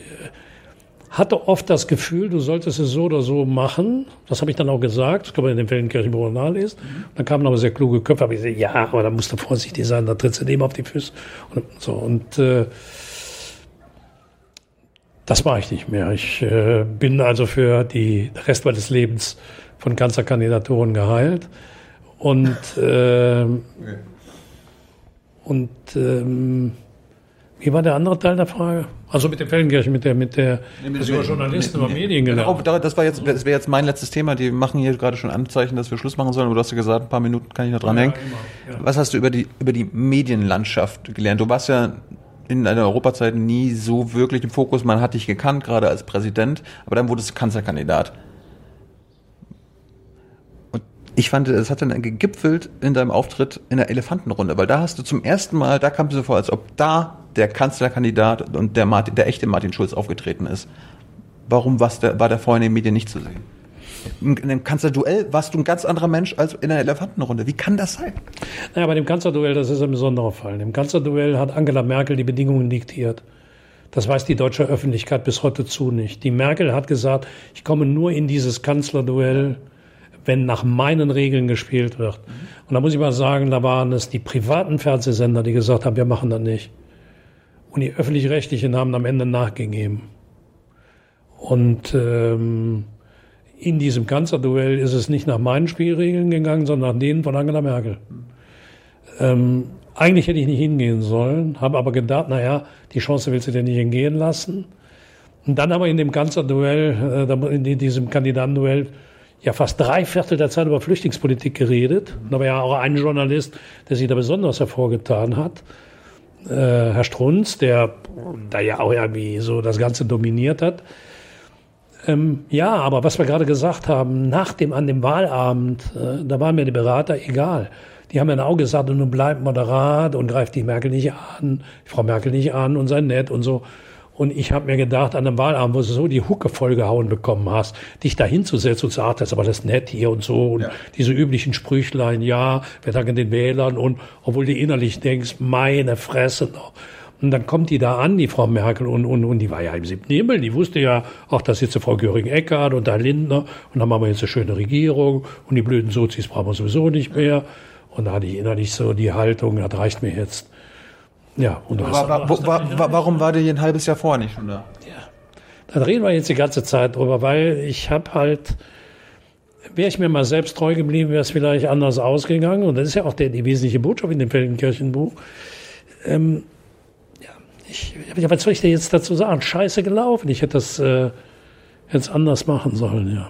hatte oft das Gefühl, du solltest es so oder so machen. Das habe ich dann auch gesagt. Das kann man in den Feldenkirchenbuch nachlesen. Mhm. Dann kamen aber sehr kluge Köpfe. Aber ich gesagt, ja, aber da musst du vorsichtig sein. Da trittst du dem auf die Füße. Und so. Und äh, das mache ich nicht mehr. Ich äh, bin also für die Rest meines Lebens von Kanzlerkandidaturen geheilt. Und, äh, okay. und ähm, wie war der andere Teil der Frage? Also mit der Feldenkirche, mit der, mit der, nee, mit der Journalisten über Medien genau. genau. Das war jetzt, das wäre jetzt mein letztes Thema. Die machen hier gerade schon Anzeichen, dass wir Schluss machen sollen, aber du hast ja gesagt, ein paar Minuten kann ich noch dranhängen. Ja, ja. Was hast du über die, über die Medienlandschaft gelernt? Du warst ja in deiner Europazeit nie so wirklich im Fokus. Man hat dich gekannt, gerade als Präsident, aber dann wurdest du Kanzlerkandidat. Ich fand, es hat dann gegipfelt in deinem Auftritt in der Elefantenrunde, weil da hast du zum ersten Mal, da kam es so vor, als ob da der Kanzlerkandidat und der, Martin, der echte Martin Schulz aufgetreten ist. Warum der, war der vorher in den Medien nicht zu sehen? In einem Kanzlerduell warst du ein ganz anderer Mensch als in der Elefantenrunde. Wie kann das sein? Naja, bei dem Kanzlerduell, das ist ein besonderer Fall. Im Kanzlerduell hat Angela Merkel die Bedingungen diktiert. Das weiß die deutsche Öffentlichkeit bis heute zu nicht. Die Merkel hat gesagt, ich komme nur in dieses Kanzlerduell, wenn nach meinen Regeln gespielt wird. Und da muss ich mal sagen, da waren es die privaten Fernsehsender, die gesagt haben, wir machen das nicht. Und die öffentlich-rechtlichen haben am Ende nachgegeben. Und ähm, in diesem Kanzlerduell ist es nicht nach meinen Spielregeln gegangen, sondern nach denen von Angela Merkel. Ähm, eigentlich hätte ich nicht hingehen sollen, habe aber gedacht, naja, die Chance willst du dir nicht entgehen lassen. Und dann aber in dem Kanzlerduell, äh, in diesem Kandidatenduell, ja fast drei Viertel der Zeit über Flüchtlingspolitik geredet. Da war ja auch ein Journalist, der sich da besonders hervorgetan hat äh, Herr Strunz, der da ja auch irgendwie so das Ganze dominiert hat. Ähm, ja, aber was wir gerade gesagt haben, nach dem, an dem Wahlabend, äh, da waren mir die Berater egal. Die haben mir auch gesagt, und nun bleibt moderat und greift die Merkel nicht an, Frau Merkel nicht an und sei nett und so. Und ich habe mir gedacht, an einem Wahlabend, wo du so die Hucke vollgehauen bekommen hast, dich da hinzusetzen und zu sagen, das ist aber das nett hier und so und ja. diese üblichen Sprüchlein, ja, wir danken den Wählern und obwohl du innerlich denkst, meine Fresse noch. Und dann kommt die da an, die Frau Merkel, und, und, und die war ja im siebten Himmel. Die wusste ja, ach, da sitzt Frau Göring-Eckardt und da Lindner und dann machen wir jetzt eine schöne Regierung und die blöden Sozis brauchen wir sowieso nicht mehr. Und da hatte ich innerlich so die Haltung, das reicht mir jetzt. Ja, und du war, war, wo, war, warum war der hier ein halbes Jahr vorher nicht schon da? Ja, da reden wir jetzt die ganze Zeit drüber, weil ich habe halt, wäre ich mir mal selbst treu geblieben, wäre es vielleicht anders ausgegangen. Und das ist ja auch der, die wesentliche Botschaft in dem Feldenkirchenbuch. Ähm, ja, ich, ja, was soll ich dir jetzt dazu sagen? Scheiße gelaufen. Ich hätte das äh, jetzt anders machen sollen, ja.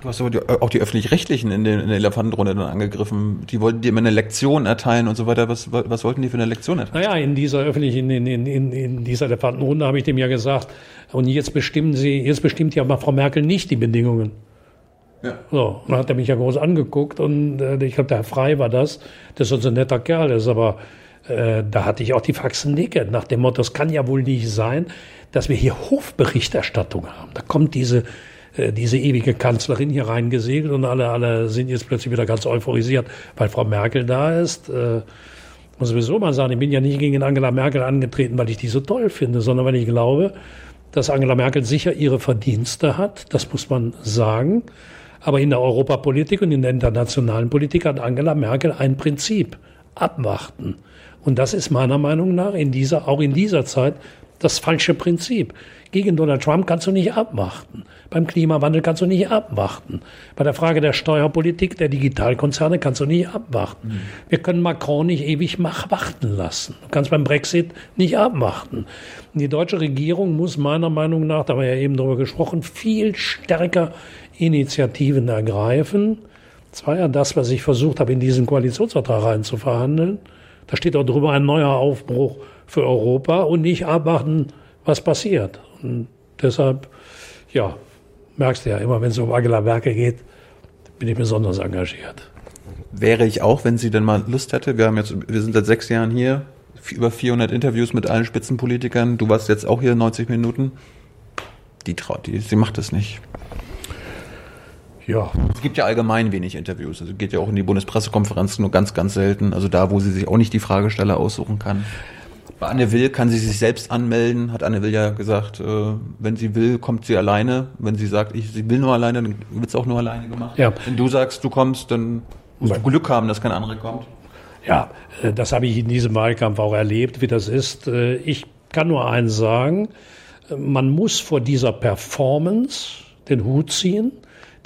Du hast aber die, auch die öffentlich-rechtlichen in, in, der Elefantenrunde dann angegriffen. Die wollten dir immer eine Lektion erteilen und so weiter. Was, was wollten die für eine Lektion erteilen? Naja, in dieser öffentlichen, in, in, in, in dieser Elefantenrunde habe ich dem ja gesagt, und jetzt bestimmen sie, jetzt bestimmt ja mal Frau Merkel nicht die Bedingungen. Ja. So, und dann hat er mich ja groß angeguckt und äh, ich glaube, der Herr Frei war das, der so ein netter Kerl ist, aber äh, da hatte ich auch die Faxen dicke, nach dem Motto, es kann ja wohl nicht sein, dass wir hier Hofberichterstattung haben. Da kommt diese äh, diese ewige Kanzlerin hier reingesegelt und alle, alle sind jetzt plötzlich wieder ganz euphorisiert, weil Frau Merkel da ist. Äh, muss sowieso mal sagen, ich bin ja nicht gegen Angela Merkel angetreten, weil ich die so toll finde, sondern weil ich glaube, dass Angela Merkel sicher ihre Verdienste hat. Das muss man sagen. Aber in der Europapolitik und in der internationalen Politik hat Angela Merkel ein Prinzip. Abwarten. Und das ist meiner Meinung nach in dieser, auch in dieser Zeit das falsche Prinzip. Gegen Donald Trump kannst du nicht abwarten. Beim Klimawandel kannst du nicht abwarten. Bei der Frage der Steuerpolitik der Digitalkonzerne kannst du nicht abwarten. Mhm. Wir können Macron nicht ewig warten lassen. Du kannst beim Brexit nicht abwarten. Die deutsche Regierung muss meiner Meinung nach, da haben wir ja eben darüber gesprochen, viel stärker Initiativen ergreifen. Das war ja das, was ich versucht habe, in diesen Koalitionsvertrag reinzuverhandeln. Da steht auch drüber ein neuer Aufbruch für Europa und nicht abwarten, was passiert. Und deshalb, ja, merkst du ja immer, wenn es um Angela Merkel geht, bin ich besonders engagiert. Wäre ich auch, wenn sie denn mal Lust hätte. Wir haben jetzt, wir sind seit sechs Jahren hier, über 400 Interviews mit allen Spitzenpolitikern. Du warst jetzt auch hier 90 Minuten. Die traut, die, sie macht es nicht. Ja. Es gibt ja allgemein wenig Interviews. Also geht ja auch in die Bundespressekonferenz nur ganz, ganz selten. Also da, wo sie sich auch nicht die Fragesteller aussuchen kann. Bei Anne Will kann sie sich selbst anmelden, hat Anne Will ja gesagt, äh, wenn sie will, kommt sie alleine. Wenn sie sagt, ich, sie will nur alleine, dann wird es auch nur alleine gemacht. Ja. Wenn du sagst, du kommst, dann musst du Glück haben, dass kein anderer kommt. Ja, äh, das habe ich in diesem Wahlkampf auch erlebt, wie das ist. Äh, ich kann nur eins sagen, äh, man muss vor dieser Performance den Hut ziehen.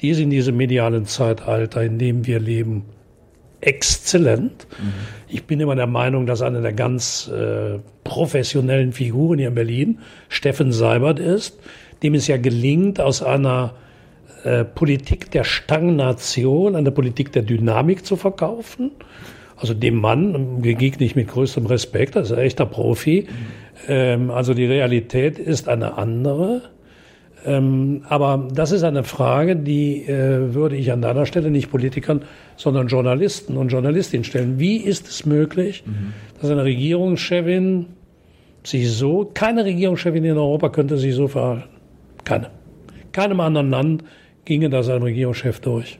Die ist in diesem medialen Zeitalter, in dem wir leben, exzellent. Mhm. Ich bin immer der Meinung, dass eine der ganz äh, professionellen Figuren hier in Berlin Steffen Seibert ist, dem es ja gelingt, aus einer äh, Politik der Stagnation eine Politik der Dynamik zu verkaufen. Also dem Mann begegne ich mit größtem Respekt, das ist ein echter Profi. Mhm. Ähm, also die Realität ist eine andere. Ähm, aber das ist eine Frage, die äh, würde ich an deiner Stelle nicht Politikern, sondern Journalisten und Journalistinnen stellen. Wie ist es möglich, mhm. dass eine Regierungschefin sich so, keine Regierungschefin in Europa könnte sich so verhalten. Keine. Keinem anderen Land ginge das ein Regierungschef durch.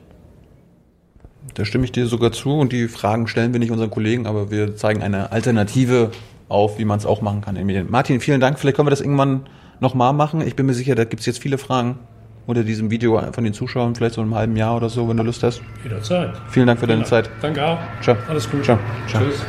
Da stimme ich dir sogar zu und die Fragen stellen wir nicht unseren Kollegen, aber wir zeigen eine Alternative auf, wie man es auch machen kann. Martin, vielen Dank. Vielleicht können wir das irgendwann nochmal machen. Ich bin mir sicher, da gibt es jetzt viele Fragen unter diesem Video von den Zuschauern, vielleicht so in einem halben Jahr oder so, wenn du Lust hast. Jederzeit. Vielen Dank für deine Zeit. Danke auch. Ciao. Alles gut. Ciao. Ciao. Tschüss.